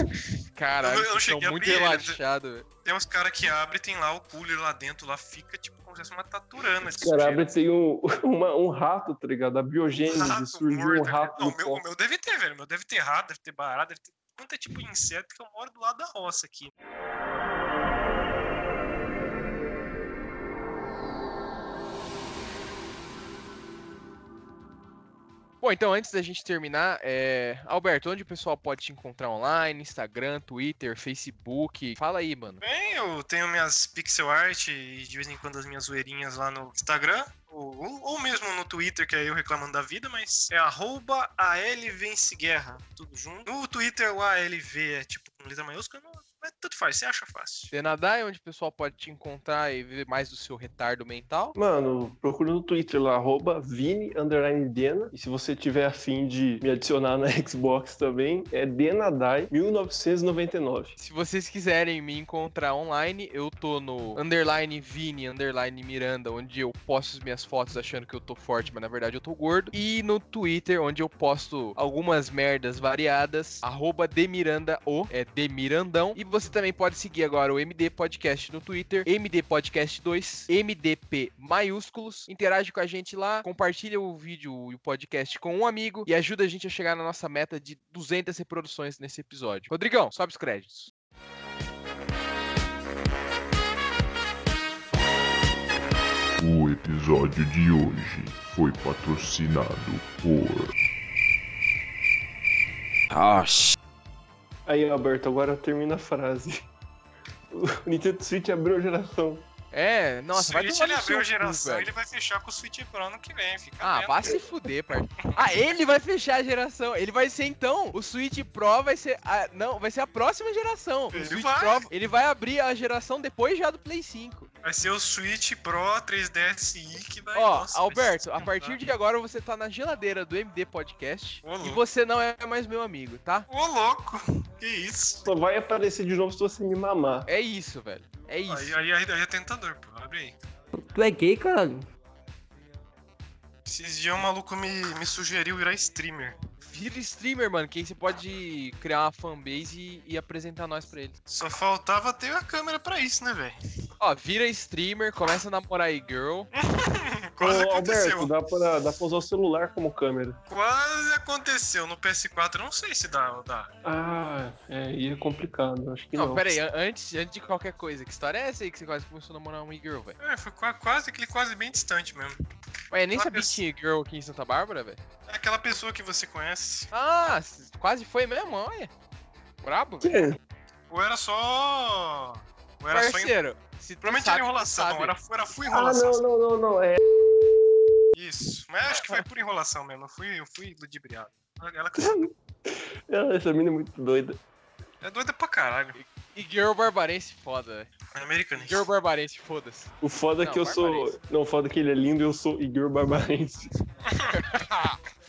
Caralho, Eu- eu cheguei muito abrir ele, né? relaxados, velho. Tem uns caras que abrem, tem lá o cooler lá dentro, lá fica tipo como se fosse uma taturana. de Cara, abre tem um, uma- um rato, tá ligado? A biogênese, Rato surgiu um morto, rato Não, meu, o meu deve ter, velho. O meu deve ter rato, deve ter barato, deve ter. Quanto é tipo de inseto que eu moro do lado da roça aqui. Bom, então antes da gente terminar, é... Alberto, onde o pessoal pode te encontrar online? Instagram, Twitter, Facebook? Fala aí, mano. Bem, eu tenho minhas pixel art e de vez em quando as minhas zoeirinhas lá no Instagram. Ou, ou- mesmo no Twitter, que é eu reclamando da vida, mas é arroba ALVenceguerra, tudo junto. No Twitter o ALV é tipo com letra maiúscula, não, mas tanto faz, você acha fácil. Denadai, onde o pessoal pode te encontrar e ver mais do seu retardo mental? Mano, procura no Twitter lá, arroba Vini Dena. E se você tiver afim de me adicionar na Xbox também, é Denadai 1999. Se vocês quiserem me encontrar online, eu tô no underline Vini, underline Miranda, onde eu posto as minhas fotos achando que eu tô forte, mas na verdade eu tô gordo. E no Twitter, onde eu posto algumas merdas variadas, arroba Demirandao, é Demirandão. E você também pode seguir agora o MD Podcast no Twitter, MD Podcast 2, MDP maiúsculos. Interage com a gente lá, compartilha o vídeo e o podcast com um amigo e ajuda a gente a chegar na nossa meta de 200 reproduções nesse episódio. Rodrigão, sobe os créditos. O episódio de hoje foi patrocinado por. Oxi. Aí, Alberto, agora termina a frase. O Nintendo Switch abriu a geração. É, nossa, vai Switch tomar ele no abriu seu a cu, geração, velho. ele vai fechar com o Switch Pro ano que vem, fica Ah, vendo. vai se fuder, parceiro. Ah, ele vai fechar a geração. Ele vai ser então, o Switch Pro vai ser a, não, vai ser a próxima geração. O Ele Switch vai. Pro, ele vai abrir a geração depois já do Play 5. Vai ser o Switch Pro 3DSi que vai... Ó, nossa, Alberto, a partir de agora você tá na geladeira do MD Podcast Ô, e você não é mais meu amigo, tá? Ô, louco! Que isso? Só vai aparecer de novo se você me mamar. É isso, velho. É isso. Aí, aí, aí, aí é tentador, pô. Abre aí. Tu é gay, caralho? Esses dias um maluco me, me sugeriu virar streamer. Vira streamer, mano, que aí você pode criar uma fanbase e, e apresentar nós pra ele. Só faltava ter a câmera pra isso, né, velho? Ó, vira streamer, começa a namorar aí girl. Quase Ô, aconteceu. Alberto, dá pra, dá pra usar o celular como câmera. Quase aconteceu. No PS4 eu não sei se dá ou dá. Ah, é, aí é complicado, acho que não. Não, pera aí, an- antes, antes de qualquer coisa, que história é essa aí que você quase começou a namorar uma girl, velho? É, foi qua- quase aquele quase bem distante mesmo. Ué, nem sabia que tinha girl aqui em Santa Bárbara, velho. É aquela pessoa que você conhece. Ah, quase foi mesmo, olha. Brabo, velho. Ou era só. Ou era só. em- Parceiro, se Provavelmente sabe, era enrolação. sabe. Era, era full Ah, enrolação. não, não, não, não. É. Isso. Mas acho que foi por enrolação mesmo. Eu fui, eu fui ludibriado. Ela Ela- Essa mina é muito doida. é doida pra caralho. E girl barbarense foda, velho. É americanista. Girl barbarense, foda-se. O foda é que eu sou. barbarense. Não, o foda é que ele é lindo e eu sou Igor Barbarense.